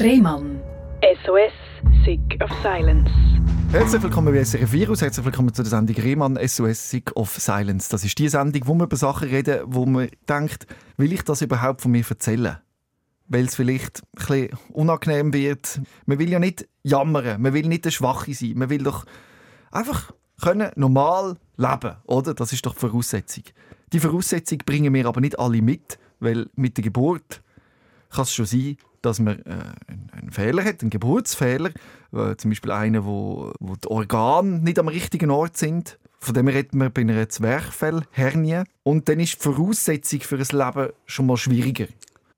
Rehmann. SOS, Sick of Silence. Herzlich willkommen bei SRF Virus, herzlich willkommen zu der Sendung Rehmann SOS Sick of Silence. Das ist die Sendung, wo wir über Sachen reden, wo man denkt, will ich das überhaupt von mir erzählen? Weil es vielleicht ein bisschen unangenehm wird. Man will ja nicht jammern, man will nicht der Schwache sein, man will doch einfach können normal leben, oder? Das ist doch die Voraussetzung. Die Voraussetzung bringen wir aber nicht alle mit, weil mit der Geburt kann es schon sein, dass man äh, einen Fehler hat, einen Geburtsfehler, äh, zum Beispiel einen, wo, wo die Organe nicht am richtigen Ort sind. Von dem reden wir bei einer Zwerchfellhernie. Und dann ist die Voraussetzung für ein Leben schon mal schwieriger.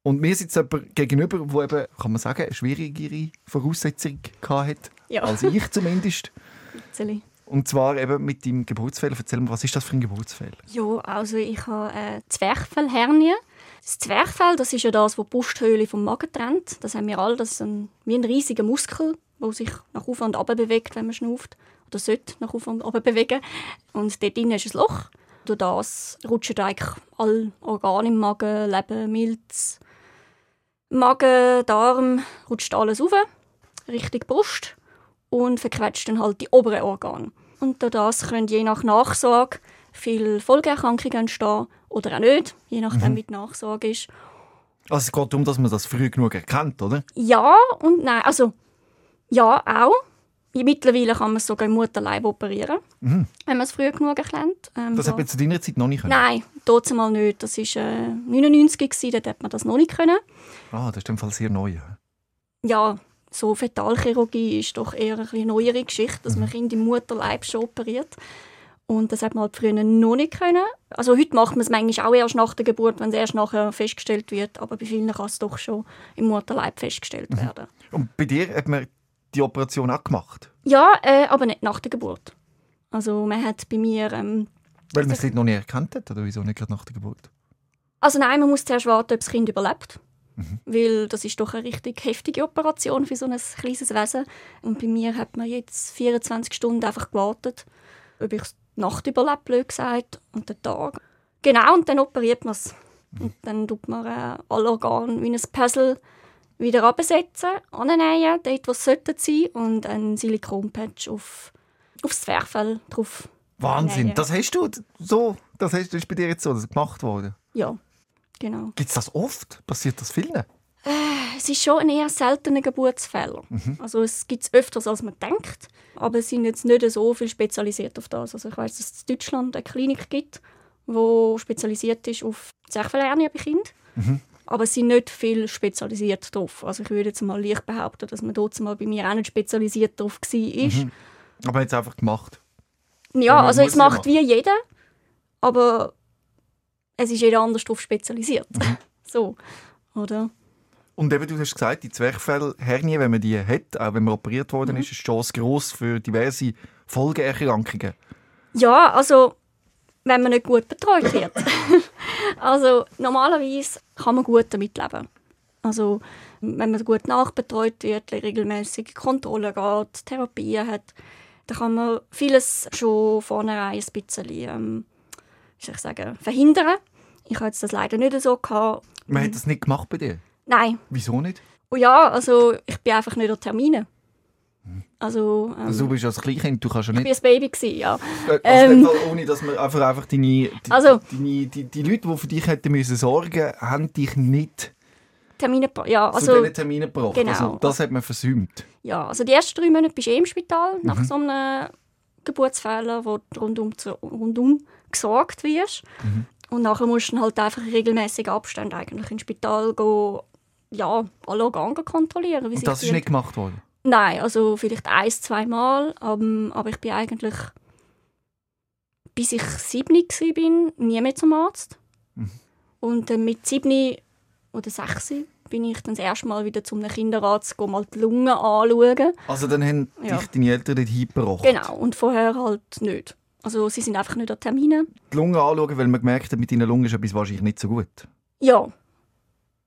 Und mir sitzt jemand gegenüber, der eben, kann man sagen, eine schwierigere Voraussetzung hatte, Ja. als ich zumindest. Zeli. Und zwar eben mit deinem Geburtsfehler. Erzähl mir, was ist das für ein Geburtsfehler? Ja, also ich habe eine Zwerchfellhernie. Das Zwerchfell, das ist ja das, wo die Brusthöhle vom Magen trennt. Das haben wir alle. Das ist ein, wie ein riesiger Muskel, der sich nach oben und runter bewegt, wenn man schnauft. Oder sollte nach oben und runter bewegen. Und dort drin ist ein Loch. Durch das rutschen eigentlich alle Organe im Magen, Leber, Milz, Magen, Darm, rutscht alles rauf, Richtung Brust und verquetscht dann halt die oberen Organe. Und durch das können je nach Nachsorge viele Folgeerkrankungen entstehen oder auch nicht, je nachdem, wie die Nachsorge ist. Also es geht darum, dass man das früh genug erkennt, oder? Ja und nein. Also, ja, auch. Mittlerweile kann man es sogar im Mutterleib operieren, wenn man es früh genug erkennt. Ähm, Das da- hat man zu deiner Zeit noch nicht können. Nein, dort mal nicht. Das war äh, 99 gewesen, dort hat man das noch nicht können. Ah, das ist dem Fall sehr neu. ja. So Fetalchirurgie ist doch eher eine neuere Geschichte, dass man Kinder im Mutterleib schon operiert. Und das hat man halt früher noch nicht können. Also heute macht man es manchmal auch erst nach der Geburt, wenn es erst nachher festgestellt wird. Aber bei vielen kann es doch schon im Mutterleib festgestellt werden. Und bei dir hat man die Operation auch gemacht? Ja, äh, aber nicht nach der Geburt. Also man hat bei mir... Ähm, Weil man es dort noch nicht erkannt hat? Oder wieso nicht gerade nach der Geburt? also nein, man muss zuerst warten, ob das Kind überlebt. Weil das ist doch eine richtig heftige Operation für so ein kleines Wesen. Und bei mir hat man jetzt 24 Stunden einfach gewartet, ob ich Nacht überlebe, blöd gesagt, und den Tag. Genau, und dann operiert man es. Und dann tut man äh, alle Organe wie ein Puzzle wieder absetzen, annähen, dort, wo es sollten sein, und ein Silikonpatch auf, aufs Zwerchfell drauf. Wahnsinn, ja. das hast du so, das, hast, das ist bei dir jetzt so das ist gemacht worden. Ja, genau. Gibt es das oft? Passiert das vielen? Es ist schon ein eher seltener Geburtsfall. Also es gibt es öfters, als man denkt, aber es sind jetzt nicht so viel spezialisiert auf das. Also ich weiß, dass es in Deutschland eine Klinik gibt, die spezialisiert ist auf Zwerchfellhernie bei Kindern. Aber es sind nicht viel spezialisiert darauf. Also ich würde jetzt mal leicht behaupten, dass man dort mal bei mir auch nicht spezialisiert darauf war. Aber jetzt einfach gemacht. Ja, also es macht wie jeder, aber es ist jeder anders darauf spezialisiert. so, oder? Und eben, du hast gesagt, die Zwerchfellhernie, wenn man die hat, auch wenn man operiert worden ist, ist die Chance gross für diverse Folgeerkrankungen. Ja, also wenn man nicht gut betreut wird. also normalerweise kann man gut damit leben. Also wenn man gut nachbetreut wird, regelmäßige Kontrollen geht, Therapien hat, dann kann man vieles schon vornherein ein bisschen ähm, ich sagen, verhindern. Ich hatte das leider nicht so. Gehabt. Man hat das nicht gemacht bei dir. Nein. Wieso nicht? Oh ja, also ich bin einfach nicht an Terminen. Also, ähm, Also, du bist ja das Kleinkind, du kannst ja ich nicht... war ein Baby, gewesen, ja. Äh, Also Ähm. Fall, ohne dass man einfach, einfach deine, die, Also- deine, die, die Leute, die für dich hätten müssen sorgen haben dich nicht Termine, ja, zu also, diesen Terminen gebracht. genau. Also, das hat man versäumt. Ja, also die ersten drei Monate bist du eh im Spital nach so einem Geburtsfehler, wo du rundum, zu, rundum gesorgt wirst. Und nachher musst du halt einfach in regelmäßigen Abständen eigentlich ins Spital gehen, ja, alle Organe kontrollieren. Und das ist nicht gemacht worden. Nein, also vielleicht ein, zwei Mal, ähm, aber ich bin eigentlich, bis ich sieben war, nie mehr zum Arzt. Und dann mit sieben oder sechs bin ich dann das erste Mal wieder zum Kinderarzt, go mal die Lungen anschauen. Also dann haben Ja. dich deine Eltern dort hingebracht. Genau, und vorher halt nicht. Also sie sind einfach nicht an Terminen. Die Lunge anschauen, weil man gemerkt hat, mit deinen Lungen ist etwas wahrscheinlich nicht so gut. Ja,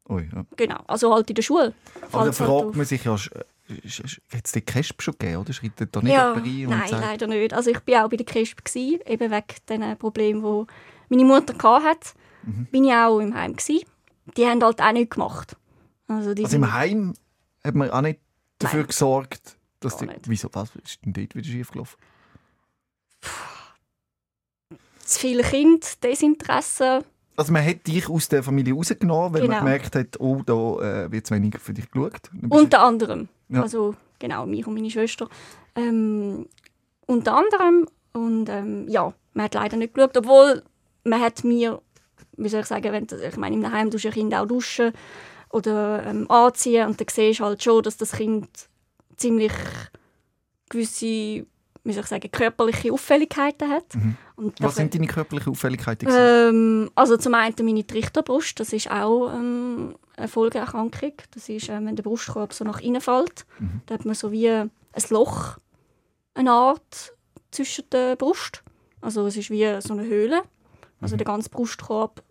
Ui, ja. genau. Also halt in der Schule. Aber da halt fragt auf. man sich ja, hat es den Kesp schon gegeben, oder? Schreitet da nicht Ja, jemand rein nein, sagt, leider nicht. Also ich war auch bei der KESP, gewesen, eben wegen diesen Problemen, die meine Mutter hatte. Mhm. Bin ich auch im Heim. Gewesen. Die haben halt auch nichts gemacht. Also, die Also im Heim hat man auch nicht dafür Nein. gesorgt, dass die... nicht. Wieso? Was ist denn dort wieder schief gelaufen? Zu viele Kinder, Desinteresse. Also man hat dich aus der Familie rausgenommen, weil man Genau. gemerkt hat, oh, da äh, wird zu wenig für dich geschaut. Unter anderem. Ja. Also genau, mich und meine Schwester. Ähm, unter anderem. Und ähm, ja, man hat leider nicht geschaut. Obwohl man hat mir, wie soll ich sagen, wenn, ich meine, im Heim tust du ein Kind auch duschen oder ähm, anziehen und dann siehst du halt schon, dass das Kind ziemlich gewisse, wie soll ich sagen, körperliche Auffälligkeiten hat. Mhm. Was sind deine körperlichen Auffälligkeiten? ähm, also zum einen meine Trichterbrust, das ist auch ähm, eine Folgeerkrankung. Das ist, ähm, wenn der Brustkorb so nach innen fällt. Mhm. Da hat man so wie ein Loch, eine Art zwischen der Brust. Also es ist wie so eine Höhle. Also der ganze Brustkorb,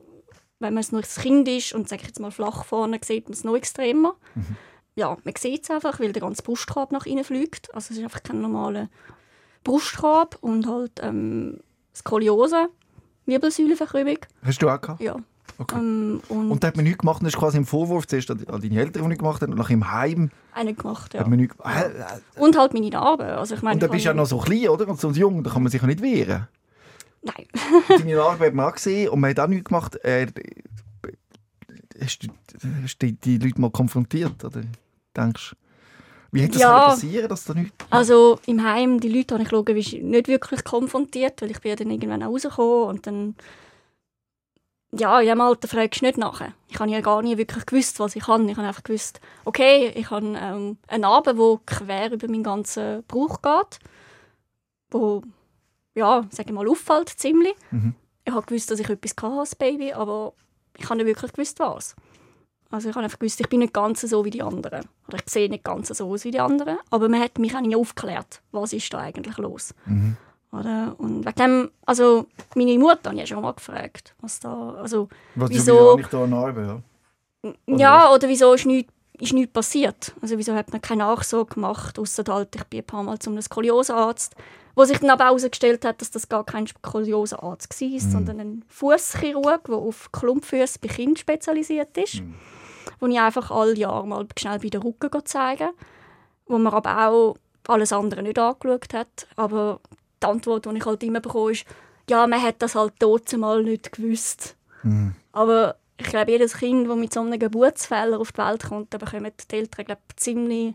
wenn man es nur das Kind ist und sag ich jetzt mal flach vorne, sieht man es noch extremer. Ja, man sieht es einfach, weil der ganze Brustkorb nach innen fliegt. Also es ist einfach kein normaler Brustkorb und halt ähm, Skoliose, Wirbelsäulenverkrümmung. Hast du auch gehabt? Ja. Okay. Ähm, und, Und da hat man nichts gemacht, das ist quasi im Vorwurf zuerst an deine Eltern, die nichts gemacht haben, und nachher im Heim einen gemacht, ja. hat man nichts äh, äh, Und halt meine Narben. Also ich meine, Und ich bist du ja noch so klein, oder? Und so jung, da kann man sich ja nicht wehren. Nein. Deine Narbe hat man auch gesehen und man hat auch nichts gemacht. Äh, hast du hast du die, Leute mal konfrontiert, oder denkst? Wie hat das Ja. passieren, dass da nichts... Also im Heim, die Leute habe ich logisch nicht wirklich konfrontiert, weil ich bin ja dann irgendwann auch rausgekommen und dann ja, in diesem Alter fragst du nicht nachher. Ich habe ja gar nie wirklich gewusst, was ich kann. Ich habe einfach gewusst, okay, ich habe ähm, eine Narbe, die quer über meinen ganzen Bauch geht, wo, ja, sage ich mal, auffällt ziemlich. Mhm. Ich habe gewusst, dass ich etwas hatte als Baby, aber ich habe nicht wirklich gewusst, was. Also ich habe einfach gewusst, ich bin nicht ganz so wie die anderen. Oder ich sehe nicht ganz so aus wie die anderen. Aber man hat mich auch nie aufgeklärt, was ist da eigentlich los. Mhm. Oder? Und wegen dem, also meine Mutter habe ich schon mal gefragt, was da, also Was, Wieso? Ich da Narbe? Ja? Oder ja, oder wieso ist nichts, ist nichts passiert? Also wieso hat man keine Nachsorge gemacht, ausser halt, ich bin ein paar Mal zum Skoliosearzt, wo sich dann aber herausgestellt hat, dass das gar kein Skoliosearzt war, sondern ein Fußchirurg, der auf Klumpfüße bei Kindern spezialisiert ist, wo ich einfach alle Jahre mal schnell bei den Rücken zeigen wo man aber auch alles andere nicht angeschaut hat. Aber die Antwort, die ich halt immer bekomme, ist, ja, man hat das halt trotzdem mal nicht gewusst. Mhm. Aber ich glaube, jedes Kind, das mit so einem Geburtsfehler auf die Welt kommt, da bekommen die Eltern glaube ich, ziemlich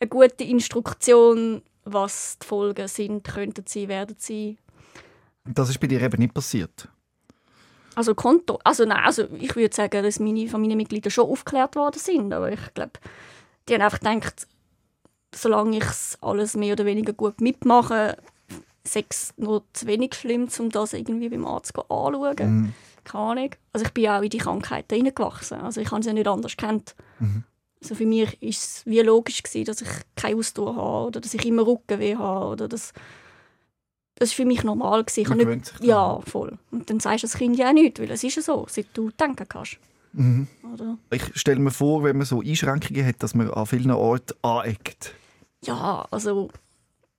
eine gute Instruktion, was die Folgen sind, könnten sie, werden sie. Das ist bei dir eben nicht passiert. Also Konto, also nein, also ich würde sagen, dass meine Familienmitglieder schon aufgeklärt worden sind, aber ich glaube, die haben einfach gedacht, solange ich es alles mehr oder weniger gut mitmache, sei es noch zu wenig schlimm, um das irgendwie beim Arzt zu anschauen. Mhm. Keine Ahnung. Also ich bin auch in die Krankheit hineingewachsen. Also ich habe sie ja nicht anders kennt. Mhm. Also für mich war es wie logisch, gewesen, dass ich keine Ausdauer habe oder dass ich immer Rückenweh habe. Oder dass das war für mich normal. Gewesen. Ich Man nicht, ja, voll. Und dann sagst du das Kind ja auch nicht, weil es ist ja so, seit du denken kannst. Mhm. Ich stelle mir vor, wenn man so Einschränkungen hat, dass man an vielen Orten aneckt. Ja, also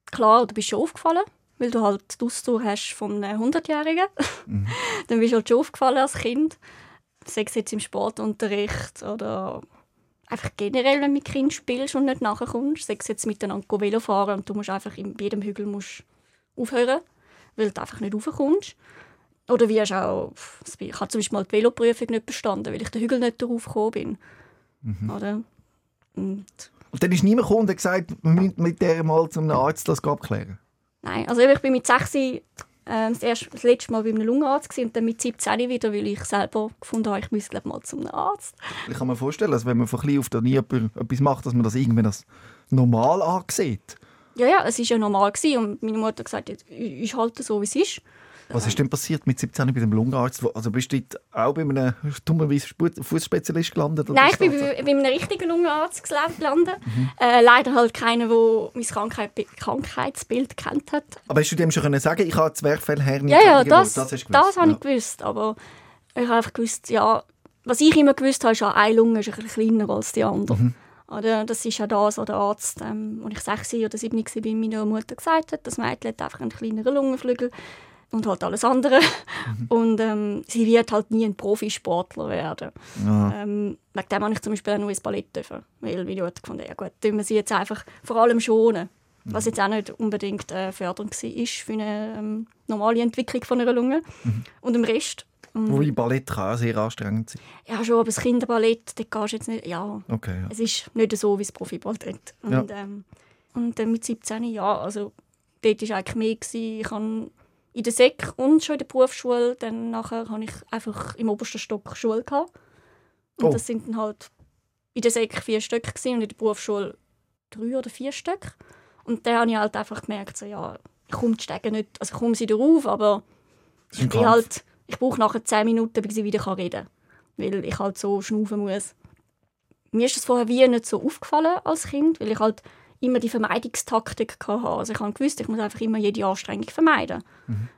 klar, du bist schon aufgefallen, weil du halt die Ausdauer hast von einem 100-Jährigen. Mhm. dann bist du halt schon aufgefallen als Kind. Sei es jetzt im Sportunterricht oder einfach generell, wenn du mit Kind spielst und nicht nachkommst. Sei es jetzt miteinander Velo fahren und du musst einfach in jedem Hügel musst aufhören, weil du einfach nicht raufkommst. Oder wie hast auch, ich habe zum Beispiel mal die Veloprüfung nicht bestanden, weil ich den Hügel nicht darauf gekommen bin. Mhm. Oder? Und Und dann ist niemand gekommen und hat gesagt, wir müssen mit der mal zum Arzt das abklären. Nein, also ich bin mit 6 ähm, das, erste, das letzte Mal bei einem Lungenarzt und dann mit 17 wieder, weil ich selber gefunden habe, ich müsste glaub, mal zum Arzt. Ich kann mir vorstellen, dass wenn man von klein auf da nie etwas macht, dass man das irgendwann als normal ansieht. Ja, ja, es war ja normal gewesen und meine Mutter hat gesagt, jetzt ist halt so, wie es ist. Was ist denn passiert mit 17 bei dem Lungenarzt? Also bist du auch bei einem dummerweise Fußspezialist gelandet? Nein, ich bin das bei, bei einem richtigen Lungenarzt gelandet. Äh, leider halt keiner, der mein Krankheit, Krankheitsbild kennt hat. Aber hast du dem schon können sagen, ich habe Zwerchfellhernie? Ja, ja, das, das, das gewusst, habe ja. ich gewusst. Aber ich habe einfach gewusst, ja, was ich immer gewusst habe, ist ja, eine Lunge ist ein bisschen kleiner als die andere. Mhm. Oder das ist ja das, was der Arzt, ähm, als ich 6 oder 7 war, bei meiner Mutter gesagt hat, das Mädchen hat einfach einen kleineren Lungenflügel. und halt alles andere. Und ähm, sie wird halt nie ein Profisportler werden. Ja. Ähm, wegen dem habe ich zum Beispiel auch nur ins Ballett dürfen. Weil ich dort gefunden ja gut, tun wir sie jetzt einfach vor allem schonen. Was jetzt auch nicht unbedingt äh, fördernd war für eine ähm, normale Entwicklung von einer Lunge. Und im Rest, ähm, Wobei Ballett kann auch sehr anstrengend sein. ja schon, aber das Kinderballett, dort gehst du jetzt nicht, ja, Okay, ja. es ist nicht so wie das Profiballett. Und, ähm, und dann mit 17 ja, also dort war eigentlich mehr. Gewesen. Ich habe in der Sek und schon in der Berufsschule, dann nachher habe ich einfach im obersten Stock Schule gehabt. Und Oh. das sind dann halt in der Sek vier Stück gewesen und in der Berufsschule drei oder vier Stück. Und dann habe ich halt einfach gemerkt, so, ja, ich komme die Stege nicht, also ich komme sie drauf, aber ich, bin Kampf. halt, ich brauche nachher zehn Minuten, bis ich wieder reden kann. Weil ich halt so schnaufen muss. Mir ist das vorher wie nicht so aufgefallen als Kind, weil ich halt immer die Vermeidungstaktik hatte. Also ich habe gewusst, ich muss einfach immer jede Anstrengung vermeiden.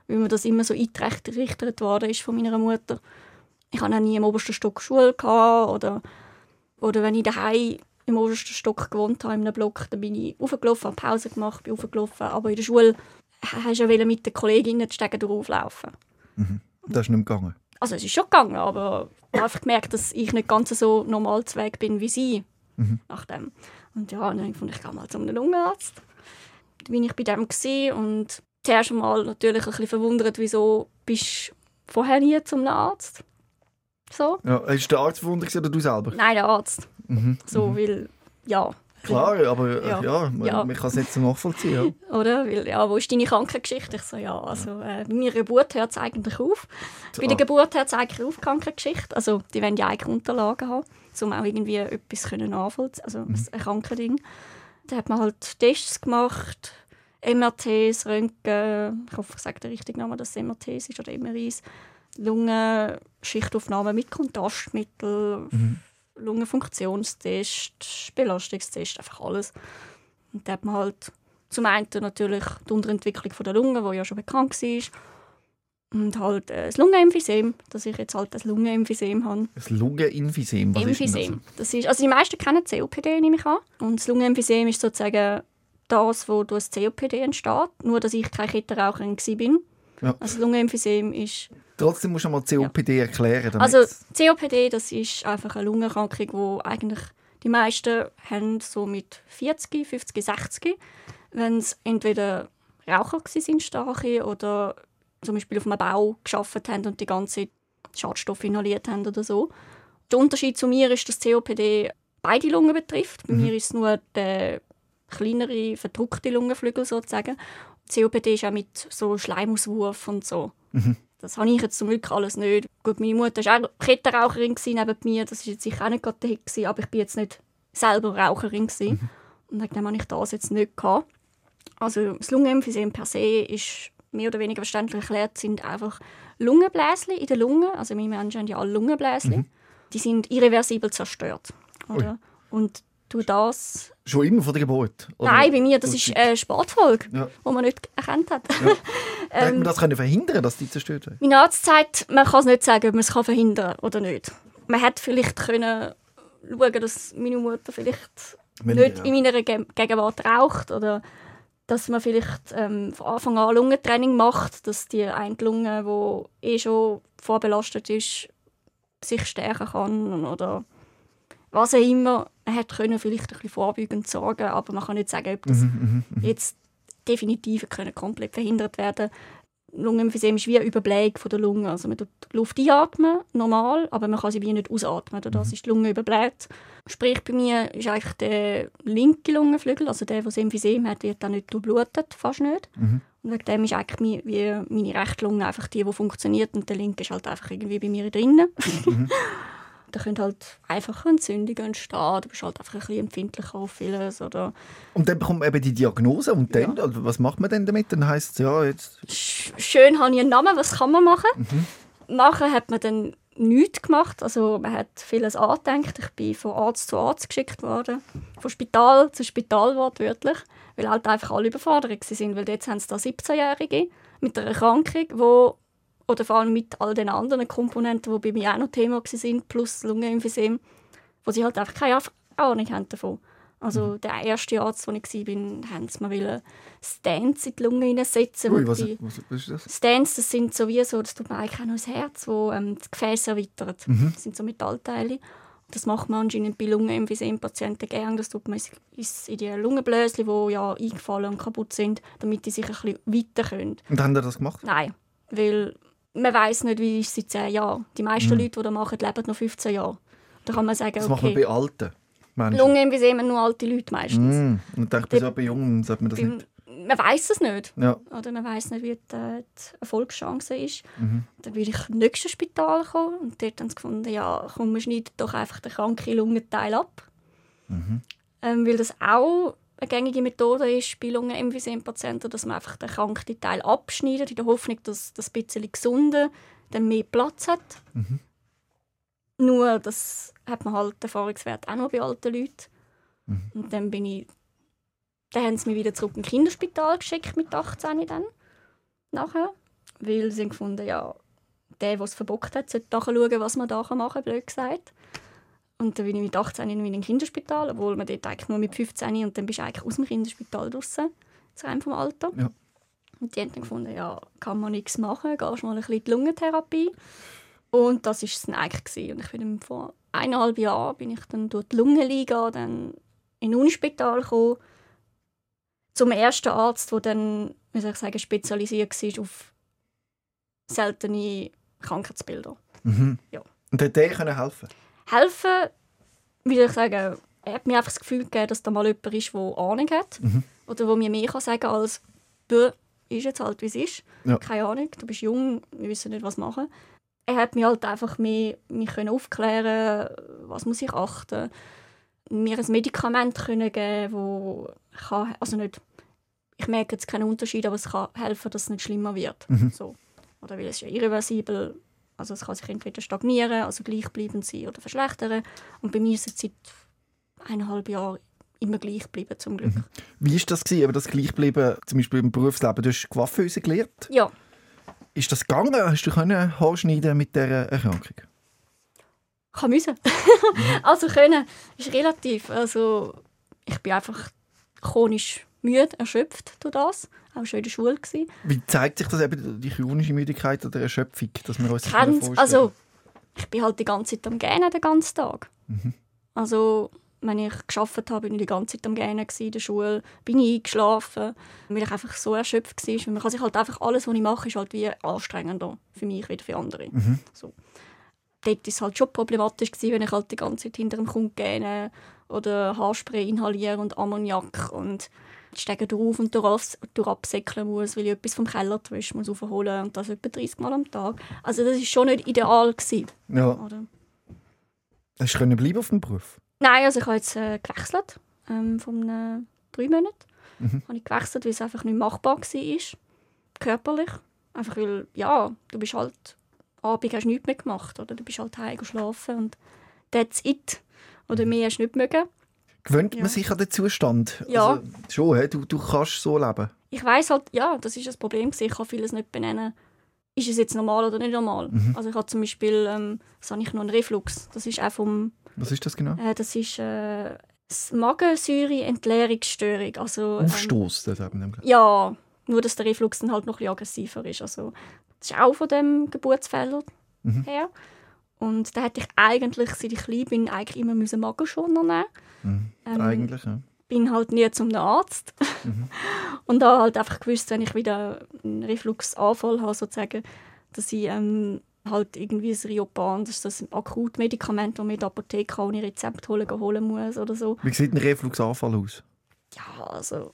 Weil mir das immer so eingerichtet worden ist von meiner Mutter. Ich hatte auch nie im obersten Stock Schule gehabt, oder, oder wenn ich daheim im obersten Stock gewohnt habe, in einem Block, dann bin ich aufgelaufen, habe Pause gemacht, bin aufgelaufen. Aber in der Schule hast du ja mit den Kolleginnen die Stege drauflaufen. Das ist nicht gegangen. Also es ist schon gegangen, aber ich habe gemerkt, dass ich nicht ganz so normal zu Weg bin wie sie. Nach dem. Und ja, dann fand ich, ich gehe mal zu einem Lungenarzt. Bin ich bei dem gewesen und zuerst mal natürlich ein bisschen verwundert, wieso bist du vorher nie zum Arzt? So? Ja, ist der Arzt verwundert oder du selber? Nein, der Arzt. Mhm. So, weil, ja. Klar, aber Ja. ja, man, Ja. man kann es nicht so nachvollziehen. Ja. Oder? Weil, ja, wo ist deine Krankengeschichte? Ich so, ja, also äh, bei meiner Geburt hört es eigentlich auf. Bei der Ah. Geburt hört es eigentlich auf, die Krankengeschichte. Also die wollen ja eigentlich Unterlagen haben, um auch irgendwie etwas können nachvollziehen also Mhm. ein Krankending. Da hat man halt Tests gemacht, MRTs, Röntgen, ich hoffe, ich sage den richtigen Namen, dass es MRTs ist oder MRIs, Lungenschichtaufnahme mit Kontrastmittel, Mhm. Lungenfunktionstest, Belastungstest, einfach alles. Und da hat man halt zum einen natürlich die Unterentwicklung von der Lunge, die ja schon bekannt war. Und halt äh, das Lungenemphysem, dass ich jetzt halt das Lungenemphysem habe. Das Lungenemphysem, was ist denn Emphysem. Das ist, also die meisten kennen COPD, nehme ich an. Und das Lungenemphysem ist sozusagen das, wo durch das COPD entsteht. Nur, dass ich keine Kettenraucherin war. Ja. Also das Lungenemphysem ist... Trotzdem musst du mal COPD erklären. Damit Also COPD, das ist einfach eine Lungenerkrankung, wo eigentlich die meisten haben so mit 40, 50, 60, wenn sie entweder Raucher sind starke oder zum Beispiel auf einem Bau geschafft haben und die ganze Schadstoffe inhaliert haben oder so. Der Unterschied zu mir ist, dass COPD beide Lungen betrifft. Bei mir ist es nur der kleinere, verdruckte Lungenflügel sozusagen. COPD ist auch mit so Schleimauswurf und so. Das habe ich jetzt zum Glück alles nicht. Gut, meine Mutter war auch Kettenraucherin neben mir. Das war jetzt sicher auch nicht gerade der Hit, aber ich bin jetzt nicht selber Raucherin. Gewesen. Und wegen dem habe ich das jetzt nicht gehabt. Also das Lungenemphysem per se ist mehr oder weniger verständlich erklärt, sind einfach Lungenbläschen in der Lunge. Also wir Menschen haben ja alle Lungenbläschen. Die sind irreversibel zerstört. Oder? Und durch das... Schon immer von der Geburt? Oder? Nein, bei mir, das ist eine Sportfolge, Ja. die man nicht erkannt hat. Hätte man das können verhindern dass die zerstört werden? Mein Arzt sagt, man kann es nicht sagen, ob man es verhindern kann oder nicht. Man hätte vielleicht können schauen, dass meine Mutter vielleicht Weniger nicht in meiner Ge Gegenwart raucht oder dass man vielleicht ähm, von Anfang an Lungentraining macht, dass die eine Lunge, die eh schon vorbelastet ist, sich stärken kann oder was auch immer. Man hätte können vielleicht ein bisschen vorbeugend sorgen, aber man kann nicht sagen, ob das jetzt definitiv können komplett verhindert werden. Lungenemphysem ist wie eine Überblähung von der Lunge. Also man tut die Luft einatmen, normal, aber man kann sie wie nicht ausatmen. Dadurch Mhm. ist die Lunge überbläht. Sprich, bei mir ist eigentlich der linke Lungenflügel, also der, der das Emphysem hat, wird dann nicht durchblutet, fast nicht. Mhm. Und wegen dem ist eigentlich mi- wie meine rechte Lunge einfach die, die funktioniert und der linke ist halt einfach irgendwie bei mir drinnen. Mhm. da können halt einfach Entzündungen entstehen, du bist halt einfach ein bisschen empfindlicher auf vieles oder? Und dann bekommt man eben die Diagnose und dann, also was macht man denn damit? Dann heisst es, ja, jetzt... Sch- schön habe ich einen Namen, was kann man machen? Nachher hat man dann nichts gemacht, also man hat vieles angedenkt. Ich bin von Arzt zu Arzt geschickt worden, von Spital zu Spital wortwörtlich, weil halt einfach alle überfordert sind, weil jetzt haben sie da 17-Jährige mit einer Erkrankung, wo oder vor allem mit all den anderen Komponenten, die bei mir auch noch Thema sind, plus Lungenemphysem, wo sie halt einfach keine Ahnung haben davon. Also der erste Arzt, wo ich war, haben sie mir Stents in die Lunge hineinsetzen. Ui, was, was, was ist das? Stents, das sind so wie so, das tut man eigentlich auch noch das Herz, wo ähm, das Gefäß erweitert. Das sind so Metallteile. Das macht man anscheinend bei Lungenemphysem-Patienten gerne. Das tut man in die Lungenbläschen, die ja eingefallen und kaputt sind, damit die sich ein bisschen weiter können. Und haben Sie das gemacht? Nein, weil man weiß nicht, wie ist es in 10 Jahren. Die meisten Leute, die das machen, leben noch 15 Jahre. Da kann man sagen, Das macht man okay, bei alten Menschen. Lungenemphysem haben nur alte Leute meistens. Mm. Und denke, bei, bei Jungen sollte man das Beim- nicht. Man weiß es nicht. Ja. Oder man weiß nicht, wie die, die Erfolgschance ist. Mhm. Dann bin ich ins nächste Spital gekommen und dort haben sie gefunden, ja, komm, wir schneiden doch einfach den kranken Lungenteil ab. Mhm. Ähm, weil das auch eine gängige Methode ist bei Lungenemphysem-Patienten, dass man einfach den kranken Teil abschneidet, in der Hoffnung, dass das bisschen gesunde dann mehr Platz hat. Mhm. Nur, das hat man halt Erfahrungswert auch noch bei alten Leuten. Mhm. Und dann bin ich dann haben sie mich wieder zurück ins Kinderspital geschickt mit 18 dann. Nachher. Weil sie gefunden, ja, der, der es verbockt hat, sollte schauen, was man da machen kann, blöd gesagt. Und dann bin ich mit 18 in ein Kinderspital, obwohl man dort eigentlich nur mit 15 und dann bist du eigentlich aus dem Kinderspital draußen, einem vom Alter. Ja. Und die haben dann gefunden, ja, kann man nichts machen, gehst mal ein bisschen in die Lungentherapie. Und das war es dann eigentlich. gewesen. Und ich bin dann vor eineinhalb Jahren bin ich dann durch die Lungenliga dann in ein Unispital gekommen, zum ersten Arzt, der dann, wie soll ich sagen, spezialisiert war auf seltene Krankheitsbilder. Mhm. Ja. Und hat der können helfen? Helfen, soll ich sagen, er hat mir einfach das Gefühl gegeben, dass da mal jemand ist, der Ahnung hat. Mhm. Oder der mir mehr kann sagen kann als «Bö, ist jetzt halt, wie es ist. Ja. Keine Ahnung, du bist jung, wir wissen nicht, was machen. Er hat mir halt einfach mehr mich können aufklären was muss ich achten. Mir ein Medikament können geben, wo kann, also nicht, ich merke jetzt keinen Unterschied, aber es kann helfen, dass es nicht schlimmer wird. Mhm. So. Oder weil es ist ja irreversibel, also es kann sich entweder stagnieren, also gleichbleibend sein oder verschlechtern. Und bei mir ist es seit eineinhalb Jahren immer gleich geblieben, zum Glück. Wie war das, gewesen, aber das Gleichbleiben, zum Beispiel im Berufsleben? Du hast Coiffeuse gelernt. Ja, Ist das gegangen? Hast du können Haar schneiden mit dieser Erkrankung? kann müssen. also können ist relativ. Also ich bin einfach chronisch müde, erschöpft durch das. Auch schon in der Schule gewesen. Wie zeigt sich das eben, die chronische Müdigkeit oder Erschöpfung, dass wir uns das Kennt, vorstellen? also ich bin halt die ganze Zeit am Gähnen den ganzen Tag. Mhm. Also wenn ich geschafft habe, bin ich die ganze Zeit am Gähnen in der Schule, bin ich eingeschlafen, weil ich einfach so erschöpft war. Man kann sich halt einfach alles, was ich mache, ist halt wie anstrengender für mich wie für andere. Mhm. So. Dort war es halt schon problematisch, gewesen, wenn ich halt die ganze Zeit hinter dem Kunden gähne oder Haarspray inhaliere und Ammoniak und Stege drauf und durch, durch absäckeln muss, weil ich etwas vom Keller waschen muss aufholen und das etwa 30 Mal am Tag. Also das ist schon nicht ideal gewesen, Ja, oder? hast du können bleiben auf dem Beruf? Nein, also ich habe jetzt äh, gewechselt. Ähm, von einem drei Monaten Mhm. habe ich gewechselt, weil es einfach nicht machbar war. Körperlich. Einfach weil, ja, du bist halt, Abend hast du nichts mehr gemacht. Oder du bist halt heim geschlafen und that's it. Oder mehr hast du nicht mögen. Gewöhnt Ja. man sich an den Zustand? Ja. Also, schon, he? Du, du kannst so leben. Ich weiß halt, ja, das ist das Problem. Ich kann vieles nicht benennen. Ist es jetzt normal oder nicht normal? Mhm. Also ich habe zum Beispiel, ähm, was habe ich noch, einen Reflux. Das ist auch vom Was ist das genau? Äh, das ist äh, das Magensäure-Entleerungsstörung. Also, ähm, Aufstoß, das dem. ja, nur dass der Reflux dann halt noch ein bisschen aggressiver ist. Also, das ist auch von dem Geburtsfehler Mhm. her. Und da hätte ich eigentlich, seit ich klein bin, eigentlich immer müssen Magenschoner nehmen Mhm. ähm, Eigentlich, ja. bin halt nie zum Arzt. Mhm. Und da halt einfach gewusst, wenn ich wieder einen Refluxanfall habe, sozusagen, dass ich ähm, halt irgendwie ein Riopan, das ist das Akutmedikament, das man in der Apotheke ohne Rezept holen, holen muss oder so. Wie sieht ein Refluxanfall aus? Ja, also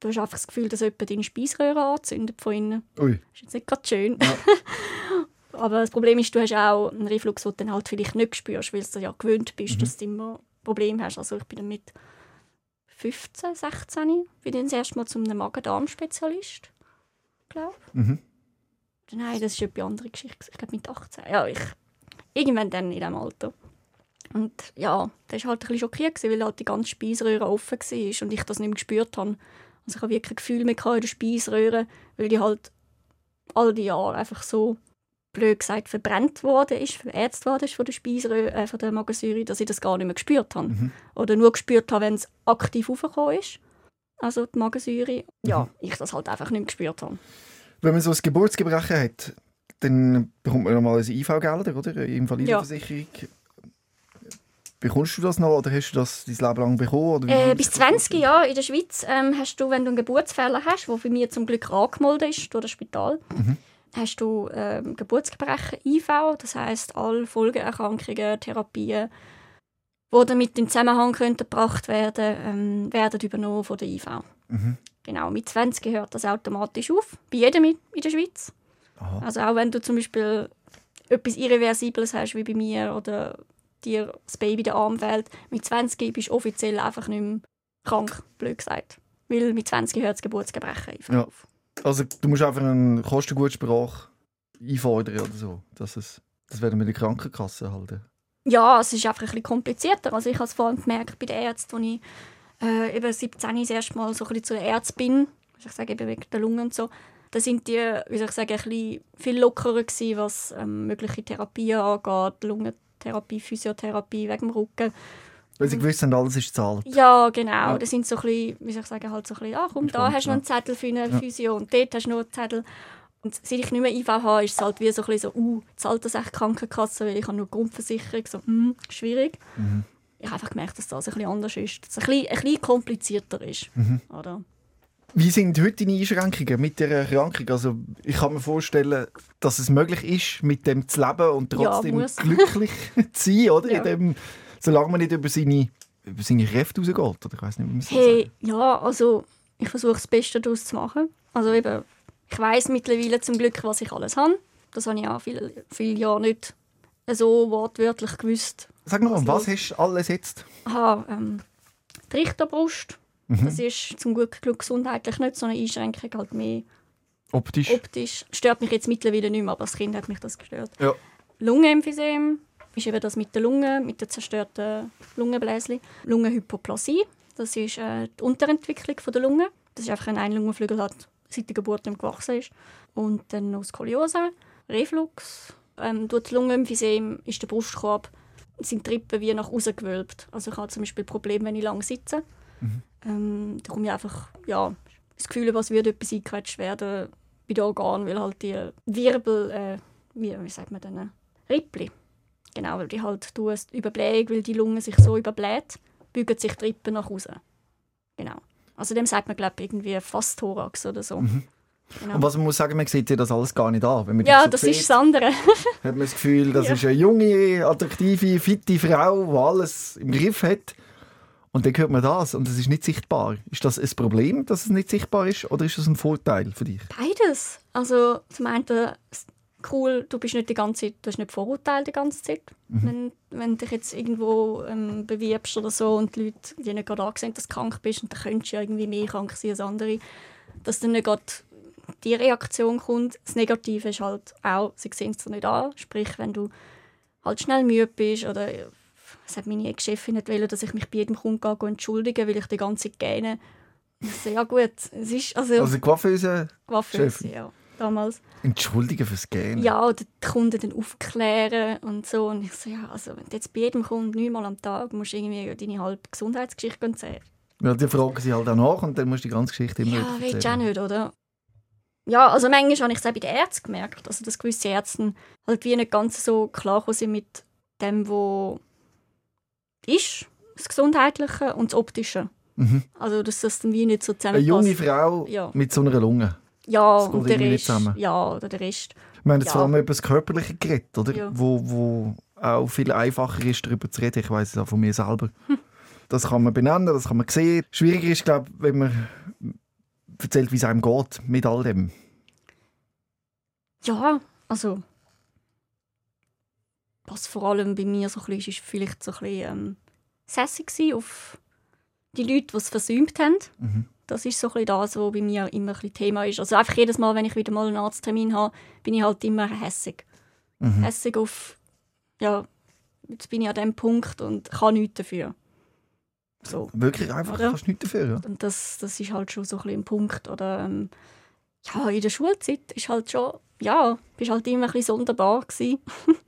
du hast einfach das Gefühl, dass jemand deine Speiseröhre anzündet von innen. Ui. Das ist jetzt nicht gerade schön. Ja. Aber das Problem ist, du hast auch einen Reflux, den du dann halt vielleicht nicht spürst, weil du ja gewöhnt bist, Mhm. dass du immer Probleme hast. Also ich bin dann mit 15, 16 bin ich das erste Mal zu einem Magen-Darm-Spezialist, glaube Mhm. Nein, das ist eine andere Geschichte. Ich glaube mit 18. Ja, ich irgendwann dann in diesem Alter. Und ja, das war halt ein bisschen schockiert, weil halt die ganze Speiseröhre offen war und ich das nicht mehr gespürt habe. Also ich habe wirklich ein Gefühl mehr gehabt in der Speiseröhre, weil die halt all die Jahre einfach so blöd gesagt, verbrennt worden ist, verätzt worden ist von der Speiseröhre, äh, von der Magensäure, dass ich das gar nicht mehr gespürt habe. Mhm. Oder nur gespürt habe, wenn es aktiv aufgekommen ist. Also die Magensäure. Ja, Mhm. ich das halt einfach nicht mehr gespürt habe. Wenn man so ein Geburtsgebrechen hat, dann bekommt man nochmal ein IV-Gelder, oder? Eine Invalidenversicherung. Bekommst du das noch oder hast du das dein Leben lang bekommen? Äh, bis ich das 20 vorstellen? Jahre in der Schweiz ähm, hast du, wenn du einen Geburtsfehler hast, der bei mir zum Glück angemeldet ist durch das Spital, Mhm. Hast du ähm, Geburtsgebrechen IV, das heißt alle Folgeerkrankungen, Therapien, die damit in Zusammenhang könnten gebracht werden, ähm, werden übernommen von der IV. Mhm. Genau, mit 20 hört das automatisch auf, bei jedem in in der Schweiz. Aha. Also auch wenn du zum Beispiel etwas Irreversibles hast, wie bei mir, oder dir das Baby den Arm fällt, mit 20 bist du offiziell einfach nicht mehr krank, blöd gesagt. Weil mit 20 hört das Geburtsgebrechen einfach Ja. auf. Also du musst einfach einen Kostengutssprache einfordern oder so. Dass es, das werden wir die Krankenkasse halten. Ja, es ist einfach ein komplizierter. Also ich habe es vor allem gemerkt bei den Ärzten, als ich äh, eben 17 das erste Mal so zu den Ärzten bin, ich sage eben wegen der Lungen und so, da sind die, wie soll ich sagen, ein bisschen viel lockerer gewesen, was ähm, mögliche Therapien angeht, Lungentherapie, Physiotherapie wegen dem Rücken. Weil sie gewusst haben, alles ist gezahlt. Ja, genau. Ja. Das sind so ein bisschen, wie soll ich sagen, halt so ein bisschen, ah komm, da hast du noch einen Zettel für eine Ja. Und dort hast du noch einen Zettel. Und seit ich nicht mehr IV habe, ist es halt wie so ein bisschen so, uh, zahlt das echt Krankenkasse, weil ich habe nur Grundversicherung, so, hm, schwierig. Mhm. Ich habe einfach gemerkt, dass das ein bisschen anders ist, dass es ein bisschen, ein bisschen komplizierter ist. Mhm. Oder? Wie sind heute deine Einschränkungen mit der Erkrankung? Also ich kann mir vorstellen, dass es möglich ist, mit dem zu leben und Ja, trotzdem muss. glücklich zu sein, oder? Ja. In dem, solange man nicht über seine, über seine Kräfte rausgeht. Oder ich weiß nicht, wie man es Hey, ja, also ich versuche das Beste daraus zu machen. Also eben, ich weiß mittlerweile zum Glück, was ich alles habe. Das habe ich auch viele, viele Jahre nicht so wortwörtlich gewusst. Sag noch, Was was hast du alles jetzt? Habe ähm, die Richterbrust. Mhm. Das ist zum Glück, Glück gesundheitlich nicht so eine Einschränkung, halt mehr Optisch? optisch. Stört mich jetzt mittlerweile nicht mehr, aber als Kind hat mich das gestört. Ja. Lungenemphysem ist eben das mit der Lunge, mit der zerstörten Lungenbläschen. Lungenhypoplasie, das ist äh, die Unterentwicklung von der Lunge. Das ist einfach ein Einlungenflügel hat seit der Geburt nicht gewachsen ist. Und dann noch Skoliose, Reflux. Ähm, durch das Lungenemphysem ist der Brustkorb sind die Rippen wie nach außen gewölbt. Also ich habe zum Beispiel Probleme, wenn ich lang sitze. Ähm, da komme ich einfach, ja, das Gefühl, was würde etwas eingequetscht werden bei den Organen, weil halt die Wirbel, äh, wie, wie sagt man denn, Rippli. Genau, weil die halt du es überblägen, weil die Lunge sich so überbläht, bügen sich die Rippen nach außen. Genau. Also dem sagt man, glaube ich, irgendwie fast Thorax oder so. Genau. Und was man muss sagen, man sieht das alles gar nicht an. Wenn man Ja, dich so das sieht, ist das andere. hat man das Gefühl, das Ja. ist eine junge, attraktive, fitte Frau, die alles im Griff hat. Und dann hört man das und es ist nicht sichtbar. Ist das ein Problem, dass es nicht sichtbar ist, oder ist das ein Vorteil für dich? Beides. Also zum einen cool, du bist nicht die ganze Zeit, du hast nicht Vorurteile die ganze Zeit. Wenn, wenn dich jetzt irgendwo ähm, bewirbst oder so und die Leute die nicht gerade angesehen, dass du krank bist und dann könntest du ja irgendwie mehr krank sein als andere, dass dann nicht gerade die Reaktion kommt. Das Negative ist halt auch, sie sehen es dir nicht an. Sprich, wenn du halt schnell müde bist oder es hat meine Ex-Chefin nicht wollen, dass ich mich bei jedem Kunden entschuldige, weil ich die ganze Zeit gähne. Ich so, ja gut, es ist also, Also die Coiffeuse, Chefin. ja, damals. entschuldige fürs Gehen. Ja, oder die Kunden dann aufklären und so. Und ich so, ja, also wenn du jetzt bei jedem Kunden neunmal am Tag musst du irgendwie deine halbe Gesundheitsgeschichte erzählen. Ja, die fragen sie halt auch nach und dann musst du die ganze Geschichte immer Ja, willst du auch nicht, oder? Ja, also manchmal habe ich es auch bei den Ärzten gemerkt, also dass gewisse Ärzte halt wie nicht ganz so klar sind mit dem, was ist, das Gesundheitliche und das Optische. Mhm. Also dass das dann wie nicht so Eine zusammenpasst. junge Frau Ja. mit so einer Lunge. Ja, das und der Rest. Ja, oder der Rest. Wir haben jetzt Ja. vor allem über das Körperliche geredet, oder? Ja. Wo, wo auch viel einfacher ist, darüber zu reden. Ich weiß es auch von mir selber. Das kann man benennen, das kann man sehen. Schwieriger ist, glaube ich, wenn man erzählt, wie es einem geht mit all dem. Ja, also was vor allem bei mir so ein bisschen ist, ist vielleicht so ein bisschen ähm, sassy auf die Leute, die es versäumt haben. Mhm. Das ist so ein bisschen das, was bei mir immer ein bisschen Thema ist. Also einfach jedes Mal, wenn ich wieder mal einen Arzttermin habe, bin ich halt immer hässig. Mhm. Hässig auf, ja, jetzt bin ich an dem Punkt und kann nichts dafür. So. Wirklich einfach, Oder? kannst du nichts dafür. Ja? Und das, das ist halt schon so ein, bisschen ein Punkt. Oder ähm, ja, in der Schulzeit ist halt schon ja, bist halt immer ein bisschen sonderbar gewesen.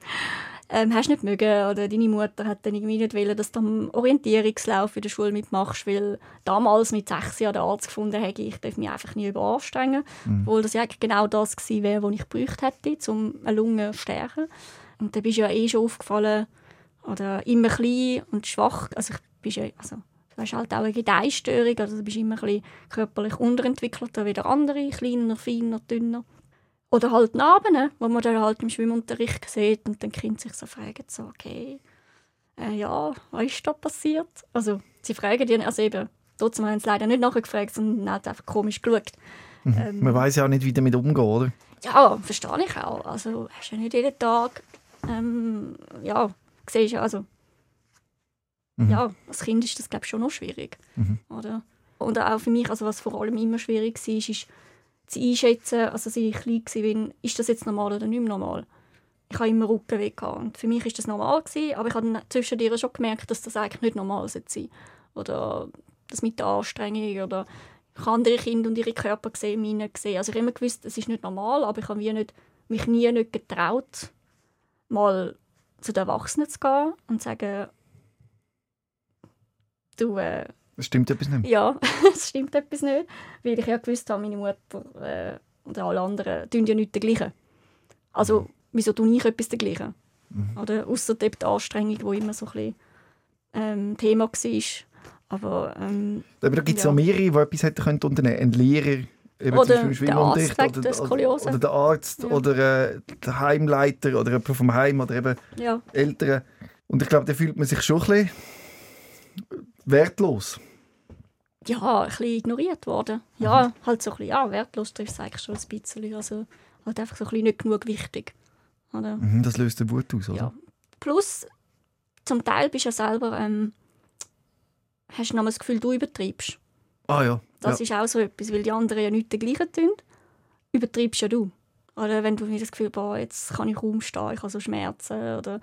ähm, hast nicht mögen oder deine Mutter hat dann irgendwie nicht wollen, dass du am Orientierungslauf in der Schule mitmachst, weil damals mit sechs Jahren der Arzt gefunden hätte, ich darf mich einfach nie überanstrengen, mhm. obwohl das ja eigentlich genau das gewesen wäre, was ich gebraucht hätte, um eine Lunge zu stärken. Und dann bist du ja eh schon aufgefallen, oder immer klein und schwach, also ich bist ja, also du hast halt auch eine Gedeihstörung, also du bist immer ein bisschen körperlich unterentwickelter wie der andere, kleiner, feiner, dünner. Oder halt Narben, wo man dann halt im Schwimmunterricht sieht und dann Kind sich so fragen, so, okay, äh, ja, was ist da passiert? Also, sie fragen die, also eben, trotzdem haben sie leider nicht nachgefragt, sondern halt einfach komisch geschaut. Mhm. Ähm, man weiß ja auch nicht, wie damit umgehen, oder? Ja, verstehe ich auch. Also, hast du ja nicht jeden Tag, ähm, ja, siehst also, mhm. ja, als Kind ist das, glaube ich, schon noch schwierig. Mhm. Oder? Und auch für mich, also was vor allem immer schwierig war, ist, zu einschätzen, also als ich klein war, ist das jetzt normal oder nicht mehr normal. Ich habe immer Rückenweh. Und für mich war das normal, gewesen, aber ich habe zwischendurch schon gemerkt, dass das eigentlich nicht normal sein Oder das mit der Anstrengung oder ich habe andere Kinder und ihre Körper gesehen, meine gesehen. Also ich habe immer gewusst, es ist nicht normal, aber ich habe nicht, mich nie nicht getraut, mal zu den Erwachsenen zu gehen und zu sagen, du, äh, es stimmt etwas nicht. Ja, es stimmt etwas nicht. Weil ich ja gewusst habe, meine Mutter äh, und alle anderen tun ja nicht dergleichen. Also, mhm. wieso tue ich etwas dergleichen? Mhm. Oder außer die Anstrengung, die immer so ein bisschen, ähm, Thema war. Aber, ähm, Aber da gibt es ja. auch mehrere, die etwas hätten können unternehmen Ein Lehrer, eben oder der Arzt oder, oder, oder, der Arzt ja. oder äh, der Heimleiter oder jemand vom Heim oder eben ja. Eltern. Und ich glaube, da fühlt man sich schon ein bisschen wertlos. Ja, ein bisschen ignoriert worden. Ja, mhm. halt so ein bisschen, ja, wertlos trifft es eigentlich schon ein bisschen. Also halt einfach so ein bisschen nicht genug wichtig. Oder? Mhm, das löst den Wut aus, oder? Ja. Plus, zum Teil bist du ja selber, ähm, hast du noch das Gefühl, du übertreibst. Ah ja. Das ja. ist auch so etwas, weil die anderen ja nicht Gleiche tun. Übertreibst ja du. Oder wenn du das Gefühl hast, jetzt kann ich rumstehen, ich habe so Schmerzen. Oder